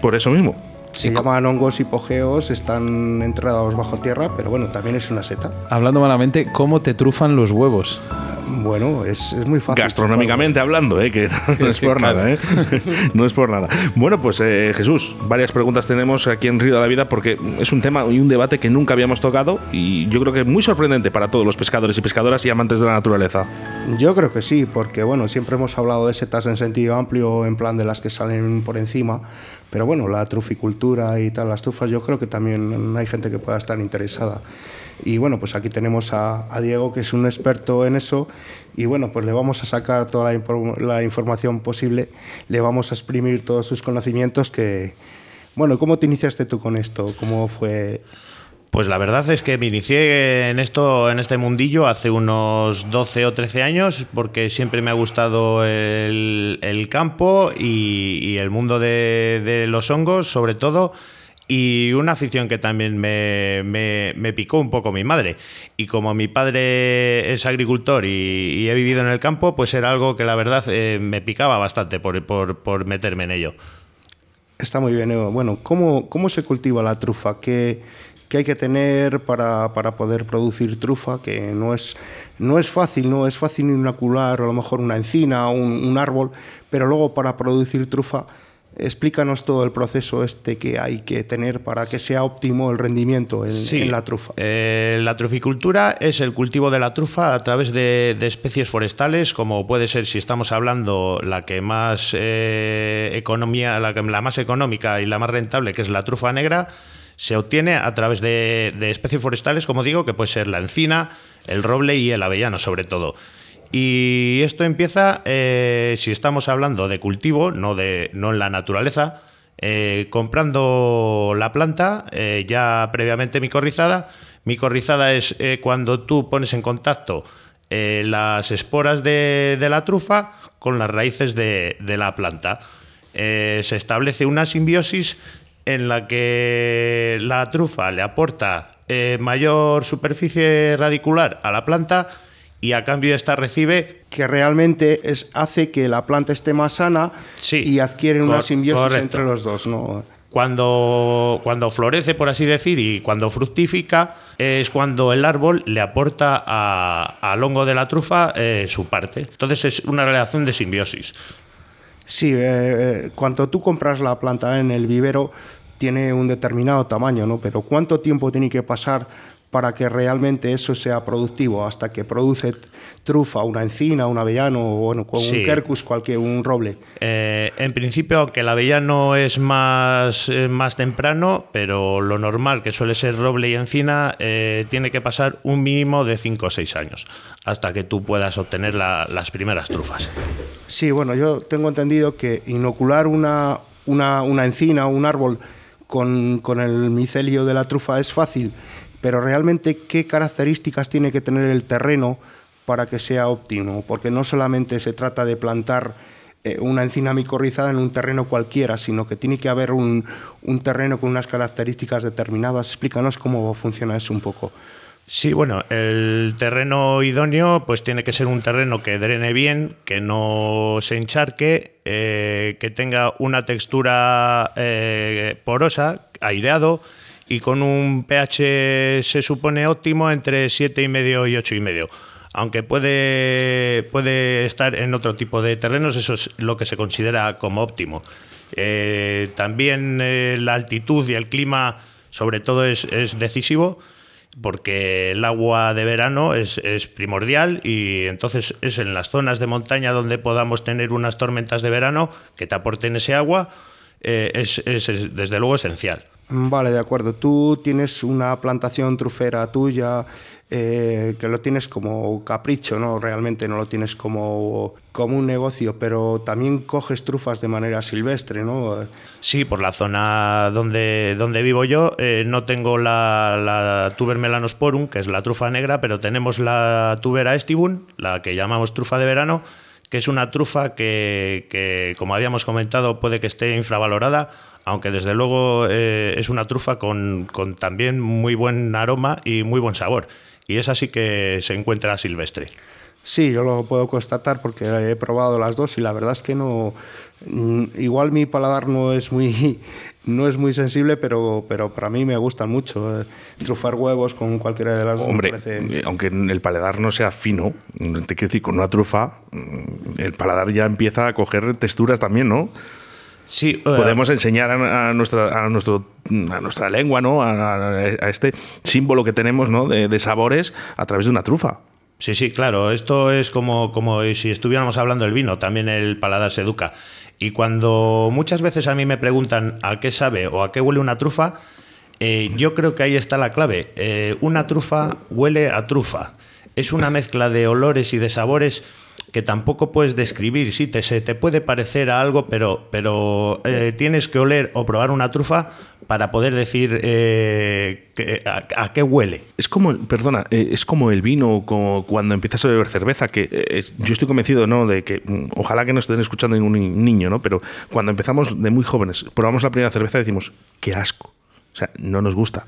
Por eso mismo. Se llaman hongos hipogeos, están enterrados bajo tierra, pero bueno, también es una seta. Hablando malamente, ¿cómo te trufan los huevos? Bueno, es, es muy fácil. Gastronómicamente hablando, ¿eh? que no es por nada, ¿eh? no es por nada. Bueno, pues eh, Jesús, varias preguntas tenemos aquí en Río de la Vida porque es un tema y un debate que nunca habíamos tocado y yo creo que es muy sorprendente para todos los pescadores y pescadoras y amantes de la naturaleza. Yo creo que sí, porque bueno, siempre hemos hablado de setas en sentido amplio, en plan de las que salen por encima, pero bueno, la truficultura y tal, las trufas, yo creo que también hay gente que pueda estar interesada. Y bueno, pues aquí tenemos a, a Diego, que es un experto en eso, y bueno, pues le vamos a sacar toda la, la información posible, le vamos a exprimir todos sus conocimientos que... Bueno, ¿cómo te iniciaste tú con esto? ¿Cómo fue Pues la verdad es que me inicié en esto, en este mundillo hace unos 12 o 13 años, porque siempre me ha gustado el, el campo y, el mundo de, los hongos, sobre todo. Y una afición que también me, me- picó un poco mi madre. Y como mi padre es agricultor y, y he vivido en el campo, pues era algo que la verdad eh, me picaba bastante por, por- por meterme en ello. Está muy bien. Evo. Bueno, ¿cómo, cómo se cultiva la trufa? ¿Qué, qué hay que tener para, para poder producir trufa? Que no es, no es fácil, no es fácil inocular a lo mejor una encina o un, un árbol, pero luego para producir trufa, explícanos todo el proceso este que hay que tener para que sea óptimo el rendimiento en, Sí, en la trufa. eh, la truficultura es el cultivo de la trufa a través de, de especies forestales, como puede ser, si estamos hablando, la que más eh, economía, la, que- la más económica y la más rentable, que es la trufa negra, se obtiene a través de, especies forestales, como digo, que puede ser la encina, el roble y el avellano, sobre todo. Y esto empieza, eh, si estamos hablando de cultivo, no, de, no en la naturaleza, eh, comprando la planta eh, ya previamente micorrizada. Micorrizada es cuando tú pones en contacto las esporas de, la trufa con las raíces de, la planta. Se establece una simbiosis en la que la trufa le aporta eh, mayor superficie radicular a la planta y a cambio esta recibe que realmente es, hace que la planta esté más sana Sí, y adquieren una simbiosis correcto. entre los dos. ¿no? Cuando, cuando florece, por así decir, y cuando fructifica, es cuando el árbol le aporta a- al hongo de la trufa eh, su parte. Entonces es una relación de simbiosis. Sí, eh, cuando tú compras la planta en el vivero tiene un determinado tamaño, ¿no? Pero ¿cuánto tiempo tiene que pasar para que realmente eso sea productivo? Hasta que produce trufa, una encina, un avellano, o bueno, con Sí. un quercus, cualquier, un roble. Eh, en principio, aunque el avellano es más, eh, más temprano, pero lo normal, que suele ser roble y encina, eh, tiene que pasar un mínimo de 5 o 6 años hasta que tú puedas obtener la- las primeras trufas. Sí, bueno, yo tengo entendido que inocular una, una, una encina o un árbol con, con el micelio de la trufa es fácil, pero realmente qué características tiene que tener el terreno para que sea óptimo, porque no solamente se trata de plantar eh, una encina micorrizada en un terreno cualquiera, sino que tiene que haber un, un terreno con unas características determinadas. Explícanos cómo funciona eso un poco. Sí, bueno, el terreno idóneo pues tiene que ser un terreno que drene bien, que no se encharque, eh, que tenga una textura eh, porosa, aireado y con un pH se supone óptimo entre 7,5 y 8,5. Aunque puede, puede estar en otro tipo de terrenos, eso es lo que se considera como óptimo. Eh, también la altitud y el clima, sobre todo, es, es decisivo porque el agua de verano es, primordial y entonces es en las zonas de montaña donde podamos tener unas tormentas de verano que te aporten ese agua, eh, es, es- es, desde luego esencial. Vale, de acuerdo. Tú tienes una plantación trufera tuya eh, que lo tienes como capricho, ¿no? Realmente no lo tienes como, como un negocio, pero también coges trufas de manera silvestre, ¿no? Sí, por la zona donde, donde vivo yo, eh, no tengo la, la tuber melanosporum, que es la trufa negra, pero tenemos la tubera estibum, la que llamamos trufa de verano, que es una trufa que, como habíamos comentado, puede que esté infravalorada, aunque desde luego eh, es una trufa con también muy buen aroma y muy buen sabor. Y esa sí que se encuentra silvestre. Sí, yo lo puedo constatar porque he probado las dos y la verdad es que no. mm, Igual mi paladar no es muy, no es muy sensible, pero, pero para mí me gustan mucho. eh, Trufar huevos con cualquiera de las dos. me Hombre, parece- eh, aunque el paladar no sea fino, te quiero decir, con una trufa, mm, el paladar ya empieza a coger texturas también, ¿no? Sí, eh, Podemos enseñar a, a nuestra, a, nuestro, a nuestra lengua, ¿no? A, a- a este símbolo que tenemos, ¿no? De, de sabores a través de una trufa. Sí, sí, claro. Esto es como, como si estuviéramos hablando del vino, también el paladar se educa. Y cuando muchas veces a mí me preguntan a qué sabe o a qué huele una trufa, eh, yo creo que ahí está la clave. Eh, una trufa huele a trufa. Es una mezcla de olores y de sabores que tampoco puedes describir. Sí, te, se te puede parecer a algo, pero, pero eh, tienes que oler o probar una trufa para poder decir eh, que- a, qué huele. Es como, perdona, eh, es como el vino como cuando empiezas a beber cerveza, que yo estoy convencido, ¿no? De que mm, ojalá que no estén escuchando ningún ni- niño, ¿no? Pero cuando empezamos de muy jóvenes, probamos la primera cerveza y decimos, qué asco. O sea, no nos gusta.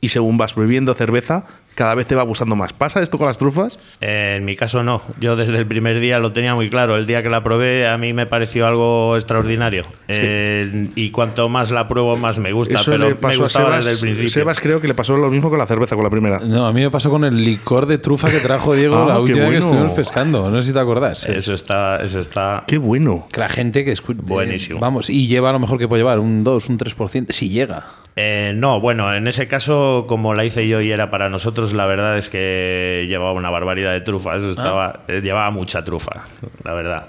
Y según vas bebiendo cerveza, cada vez te va gustando más. ¿Pasa esto con las trufas? Eh, En mi caso no, yo desde el primer día lo tenía muy claro, el día que la probé a mí me pareció algo extraordinario Eh, y cuanto más la pruebo más me gusta, Eso pero le me pasó a gustaba Sebas. desde el principio. Sebas creo que le pasó lo mismo con la cerveza, con la primera. No, a mí me pasó con el licor de trufa que trajo Diego Ah, la última vez que bueno. estuvimos pescando. No sé si te acordás. Eso está, eso está Qué bueno. Que la gente que escucha. Buenísimo. vamos, y lleva a lo mejor que puede llevar un 2, un 3%, si llega. Eh, no, bueno, en ese caso, como la hice yo y era para nosotros, la verdad es que llevaba una barbaridad de trufa. Ah. Eso estaba, eh, llevaba mucha trufa, la verdad.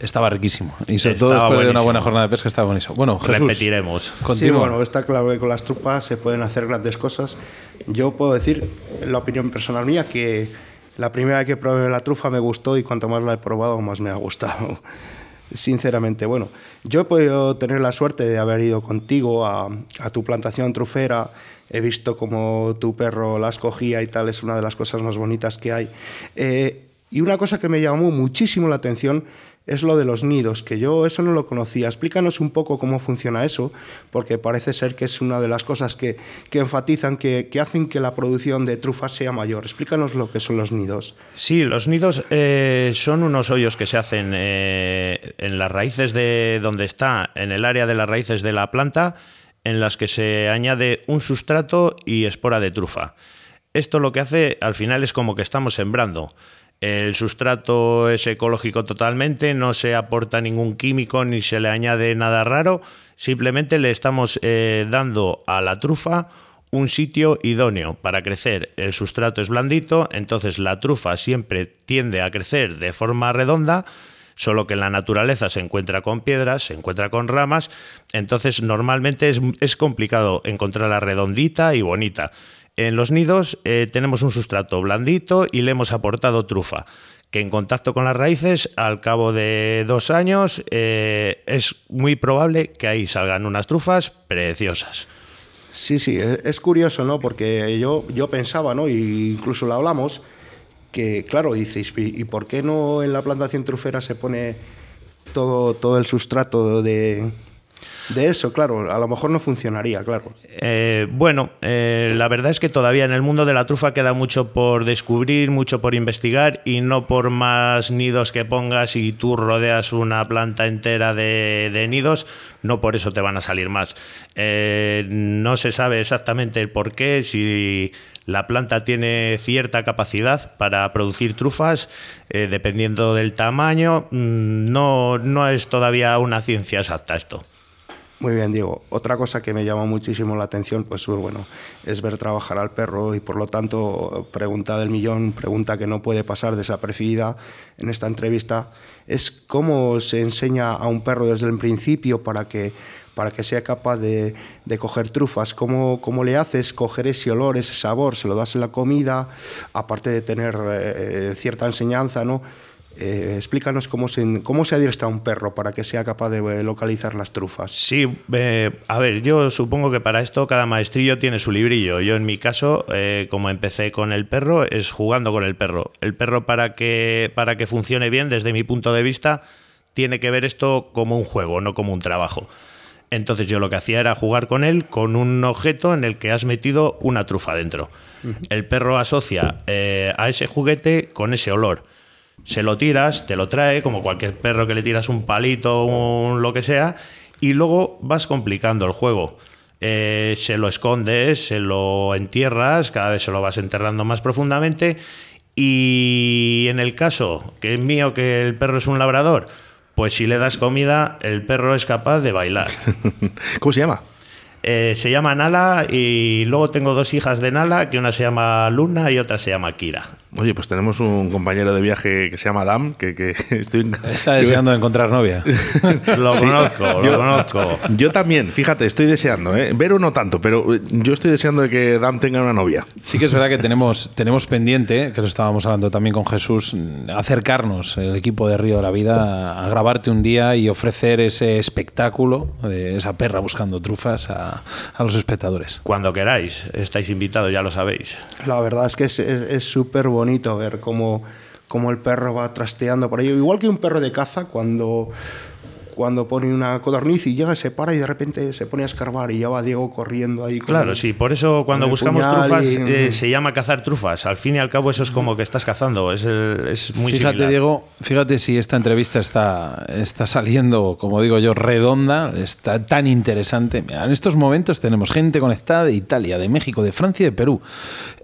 Estaba riquísimo. Y sobre todo después de una buena jornada de pesca estaba buenísimo. Bueno, Jesús. Repetiremos. Sí, bueno, está claro que con las trupas se pueden hacer grandes cosas. Yo puedo decir, la opinión personal mía, que la primera vez que probé la trufa me gustó y cuanto más la he probado, más me ha gustado. Sinceramente, bueno, yo he podido tener la suerte de haber ido contigo a, a tu plantación trufera. He visto cómo tu perro las cogía y tal, es una de las cosas más bonitas que hay. Eh, y una cosa que me llamó muchísimo la atención es lo de los nidos, que yo eso no lo conocía. Explícanos un poco cómo funciona eso, porque parece ser que es una de las cosas que, que enfatizan, que, que hacen que la producción de trufas sea mayor. Explícanos lo que son los nidos. Sí, los nidos eh, son unos hoyos que se hacen eh, en las raíces de donde está, en el área de las raíces de la planta, en las que se añade un sustrato y espora de trufa. Esto lo que hace al final es como que estamos sembrando. El sustrato es ecológico totalmente, no se aporta ningún químico ni se le añade nada raro, simplemente le estamos eh, dando a la trufa un sitio idóneo para crecer. El sustrato es blandito, entonces la trufa siempre tiende a crecer de forma redonda, solo que en la naturaleza se encuentra con piedras, se encuentra con ramas, entonces normalmente es, es complicado encontrarla redondita y bonita. En los nidos eh, tenemos un sustrato blandito y le hemos aportado trufa, que en contacto con las raíces, al cabo de dos años, eh, es muy probable que ahí salgan unas trufas preciosas. Sí, sí, e- es curioso, ¿no? Porque yo, yo pensaba, ¿no? Y incluso lo hablamos, que claro, dices, ¿y por qué no en la plantación trufera se pone todo, todo el sustrato de, de eso? Claro, a lo mejor no funcionaría, claro. Eh, bueno, eh, la verdad es que todavía en el mundo de la trufa queda mucho por descubrir, mucho por investigar y no por más nidos que pongas y tú rodeas una planta entera de, nidos, no por eso te van a salir más. Eh, no se sabe exactamente el por qué, si la planta tiene cierta capacidad para producir trufas, eh, dependiendo del tamaño, mm, no, no es todavía una ciencia exacta esto. Muy bien, Diego. Otra cosa que me llama muchísimo la atención, pues bueno, es ver trabajar al perro y por lo tanto, pregunta del millón, pregunta que no puede pasar desapercibida en esta entrevista, es cómo se enseña a un perro desde el principio para que, para que sea capaz de, coger trufas. ¿Cómo, ¿Cómo le haces coger ese olor, ese sabor? Se lo das en la comida, aparte de tener eh, cierta enseñanza, ¿no? Eh, explícanos cómo se, cómo se adiestra un perro para que sea capaz de eh, localizar las trufas. Sí, eh, a ver, yo supongo que para esto cada maestrillo tiene su librillo. Yo en mi caso, eh, como empecé con el perro, es jugando con el perro. El perro para que, para que funcione bien, desde mi punto de vista, tiene que ver esto como un juego, no como un trabajo. Entonces yo lo que hacía era jugar con él con un objeto en el que has metido una trufa dentro. El perro asocia a ese juguete con ese olor. Se lo tiras, te lo trae, como cualquier perro que le tiras un palito, un lo que sea, y luego vas complicando el juego. Eh, se lo escondes, se lo entierras, cada vez se lo vas enterrando más profundamente. Y en el caso que es mío, que el perro es un labrador, pues si le das comida, el perro es capaz de bailar. ¿Cómo se llama? Eh, se llama Nala y luego tengo dos hijas de Nala, que una se llama Luna y otra se llama Kira. Oye, pues tenemos un compañero de viaje que se llama Adam, que, que estoy... Está deseando encontrar novia. Lo Sí. conozco, lo Yo- conozco. Yo también, fíjate, estoy deseando, ¿eh? Vero no tanto, pero eh, yo estoy deseando de que Dan tenga una novia. Sí que es verdad que tenemos, tenemos pendiente, que lo estábamos hablando también con Jesús, acercarnos, el equipo de Río de la Vida, a, a grabarte un día y ofrecer ese espectáculo de esa perra buscando trufas a, a los espectadores. Cuando queráis, estáis invitados, ya lo sabéis. La verdad es que es súper bonito ver cómo, cómo el perro va trasteando por ello. Igual que un perro de caza cuando, cuando pone una codorniz y llega, se para y de repente se pone a escarbar y ya va Diego corriendo ahí. con Claro, el- sí, por eso cuando buscamos trufas y- eh, se llama cazar trufas. Al fin y al cabo eso es como que estás cazando, es, el- es muy fíjate, similar. Diego, fíjate si esta entrevista está, está saliendo, como digo yo, redonda, está tan interesante. Mira, en estos momentos tenemos gente conectada de Italia, de México, de Francia y de Perú.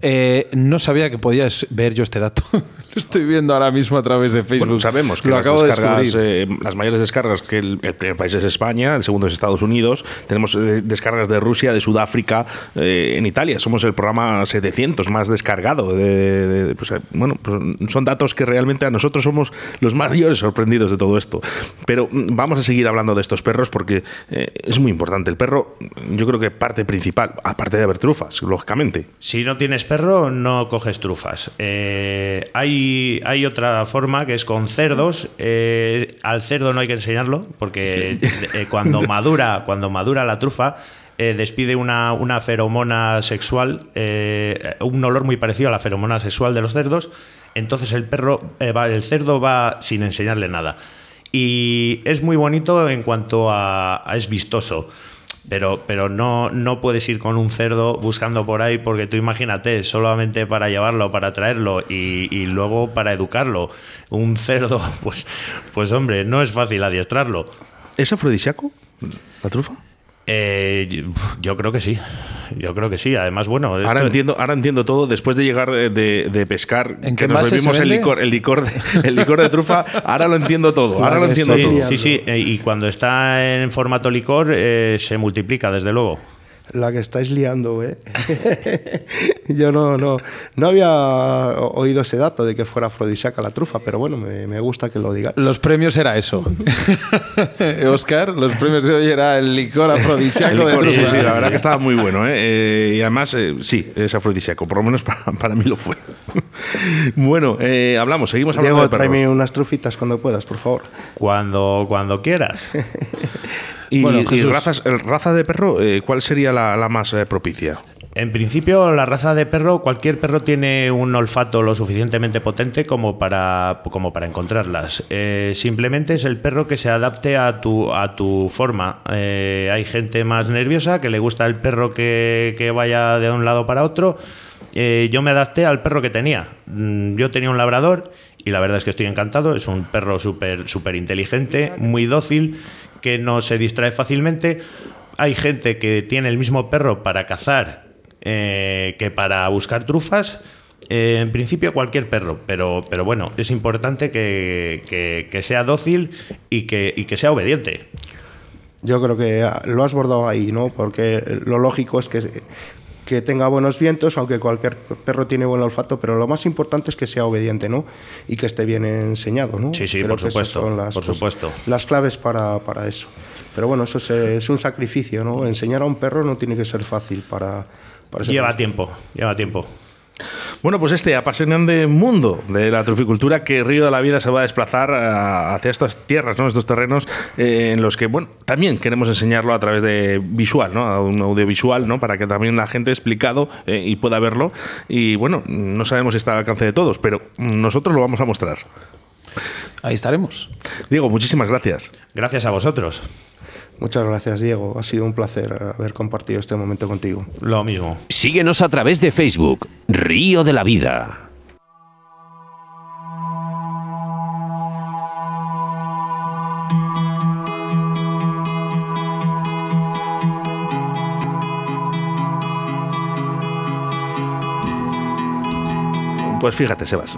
Eh, no sabía que podías ver yo este dato. Lo estoy viendo ahora mismo a través de Facebook. Bueno, sabemos que Lo las acabo descargas, eh, las mayores descargas, que el, el primer país es España, el segundo es Estados Unidos, tenemos eh, descargas de Rusia, de Sudáfrica, eh, en Italia somos el programa 700 más descargado. de- de- pues, bueno, pues, son datos que realmente a nosotros somos los mayores sorprendidos de todo esto. Pero mm, vamos a seguir hablando de estos perros porque eh, es muy importante. El perro, yo creo que parte principal, aparte de haber trufas, lógicamente. Si no tienes perro, no coges trufas. Eh, hay, hay otra forma que es con cerdos. Eh, al cerdo no hay que enseñarlo porque eh, cuando madura, cuando madura la trufa, eh, despide una, una feromona sexual, un olor muy parecido a la feromona sexual de los cerdos. Entonces el perro, va, el cerdo va sin enseñarle nada. Y es muy bonito en cuanto a, a es vistoso. Pero, pero no, no puedes ir con un cerdo buscando por ahí porque tú imagínate, solamente para llevarlo, para traerlo y, y luego para educarlo. Un cerdo, pues, pues hombre, no es fácil adiestrarlo. ¿Es afrodisíaco la trufa? Eh, yo- creo que sí, yo creo que sí. Además, bueno, esto- Ahora entiendo, ahora entiendo todo. Después de llegar de, de- de pescar, ¿En que qué nos bebimos el licor, el licor, de, el licor de trufa, ahora lo entiendo todo. Ahora lo entiendo sí, todo. sí, sí, eh, y cuando está en formato licor eh, se multiplica, desde luego. La que estáis liando, ¿eh? Yo no, no, no había oído ese dato de que fuera afrodisíaca la trufa, pero bueno, me, me gusta que lo digas. Los premios era eso. Oscar, los premios de hoy era el licor afrodisíaco de licor, sí, trufa. sí, la verdad que estaba muy bueno. ¿eh? Eh, y además, eh, sí, es afrodisíaco. Por lo menos para, para mí lo fue. bueno, eh, hablamos, seguimos hablando Diego, de perros. tráeme unas trufitas cuando puedas, por favor. Cuando, cuando quieras. Y, Bueno, y razas, el raza de perro, eh, ¿cuál sería la, la más eh, propicia? En principio, la raza de perro, cualquier perro tiene un olfato lo suficientemente potente como para, como para encontrarlas. Eh, simplemente es el perro que se adapte a tu, a tu forma. Eh, hay gente más nerviosa que le gusta el perro que, que vaya de un lado para otro. Eh, yo me adapté al perro que tenía. Mm, Yo tenía un labrador y la verdad es que estoy encantado. Es un perro súper súper inteligente, muy dócil, que no se distrae fácilmente. Hay gente que tiene el mismo perro para cazar eh, que para buscar trufas. Eh, en principio cualquier perro, pero, pero bueno, es importante que, que- que sea dócil y que, y que sea obediente. Yo creo que lo has bordado ahí, ¿no? Porque lo lógico es que, que tenga buenos vientos, aunque cualquier perro tiene buen olfato, pero lo más importante es que sea obediente, ¿no? Y que esté bien enseñado, ¿no? Sí, sí, Creo por supuesto, son las por cosas- supuesto. Las claves para, para eso. Pero bueno, eso es, es un sacrificio, ¿no? Enseñar a un perro no tiene que ser fácil para... para Lleva tiempo, lleva tiempo. Bueno, pues este apasionante mundo de la truficultura que Río de la Vida se va a desplazar a- hacia estas tierras, ¿no? estos terrenos eh, en los que, bueno, también queremos enseñarlo a través de visual, ¿no? A un audiovisual, ¿no? Para que también la gente explicado eh, y pueda verlo. Y bueno, no sabemos si está al alcance de todos, pero nosotros lo vamos a mostrar. Ahí estaremos. Diego, muchísimas gracias. Gracias a vosotros. Muchas gracias, Diego. Ha sido un placer haber compartido este momento contigo. Lo mismo. Síguenos a través de Facebook, Río de la Vida. Pues fíjate, Sebas,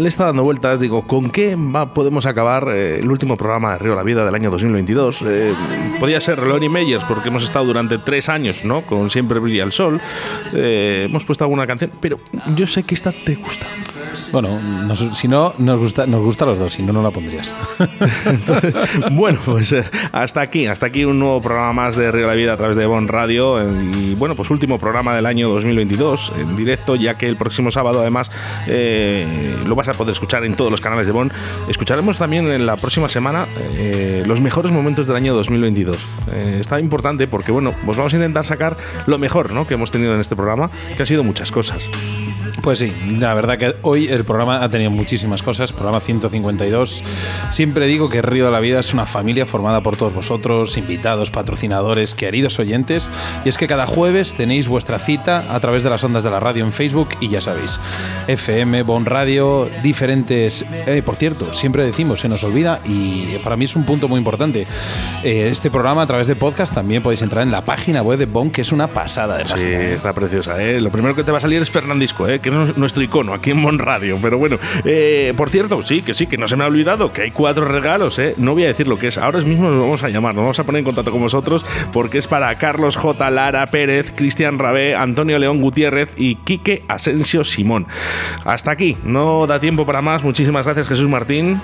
le está dando vueltas, digo, ¿con qué va, podemos acabar eh, el último programa de Río la Vida del año 2022? Eh, podía ser Lonnie Meyers, porque hemos estado durante tres años, ¿no? Con Siempre Brilla el Sol. Eh, hemos puesto alguna canción, pero yo sé que esta te gusta. Bueno, nos- si no, nos gusta, nos gusta a los dos, si no, no la pondrías. bueno, pues eh, hasta aquí, hasta aquí un nuevo programa más de Río de la Vida a través de Bon Radio. Y bueno, pues último programa del año 2022 en directo, ya que el próximo sábado además eh, lo vas a poder escuchar en todos los canales de Bon. Escucharemos también en la próxima semana eh, los mejores momentos del año 2022. Eh, está importante porque, bueno, pues vamos a intentar sacar lo mejor ¿no? que hemos tenido en este programa, que han sido muchas cosas. Pues sí, la verdad que hoy el programa ha tenido muchísimas cosas, programa 152. Siempre digo que Río de la Vida es una familia formada por todos vosotros, invitados, patrocinadores, queridos oyentes, y es que cada jueves tenéis vuestra cita a través de las ondas de la radio en Facebook y ya sabéis, FM, Bon Radio, diferentes... eh, por cierto, siempre decimos, se nos olvida y para mí es un punto muy importante. Eh, este programa a través de podcast también podéis entrar en la página web de Bon, que es una pasada de Sí, página. ¿eh? está preciosa. ¿eh? Lo primero que te va a salir es Fernandisco, ¿eh? Que es nuestro icono aquí en Mon Radio. Pero bueno, eh, por cierto, sí, que sí, que no se me ha olvidado que hay cuatro regalos. ¿eh? No voy a decir lo que es. Ahora mismo nos vamos a llamar, nos vamos a poner en contacto con vosotros porque es para Carlos J. Lara Pérez, Cristian Rabé, Antonio León Gutiérrez y Quique Asensio Simón. Hasta aquí, no da tiempo para más. Muchísimas gracias, Jesús Martín.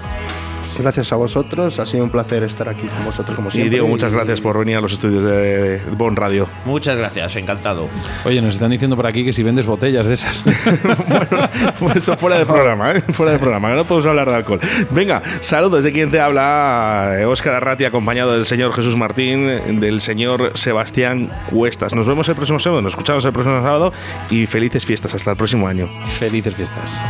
Gracias a vosotros. Ha sido un placer estar aquí con vosotros como Y siempre. Diego, muchas gracias por venir a los estudios de Bon Radio. Muchas gracias, encantado. Oye, nos están diciendo por aquí que si vendes botellas de esas. bueno, pues eso fuera de programa, ¿eh? Fuera de programa, que no podemos hablar de alcohol. Venga, saludos de quien te habla, Óscar Arrati, acompañado del señor Jesús Martín, del señor Sebastián Cuestas. Nos vemos el próximo sábado, nos escuchamos el próximo sábado y felices fiestas hasta el próximo año. Felices fiestas.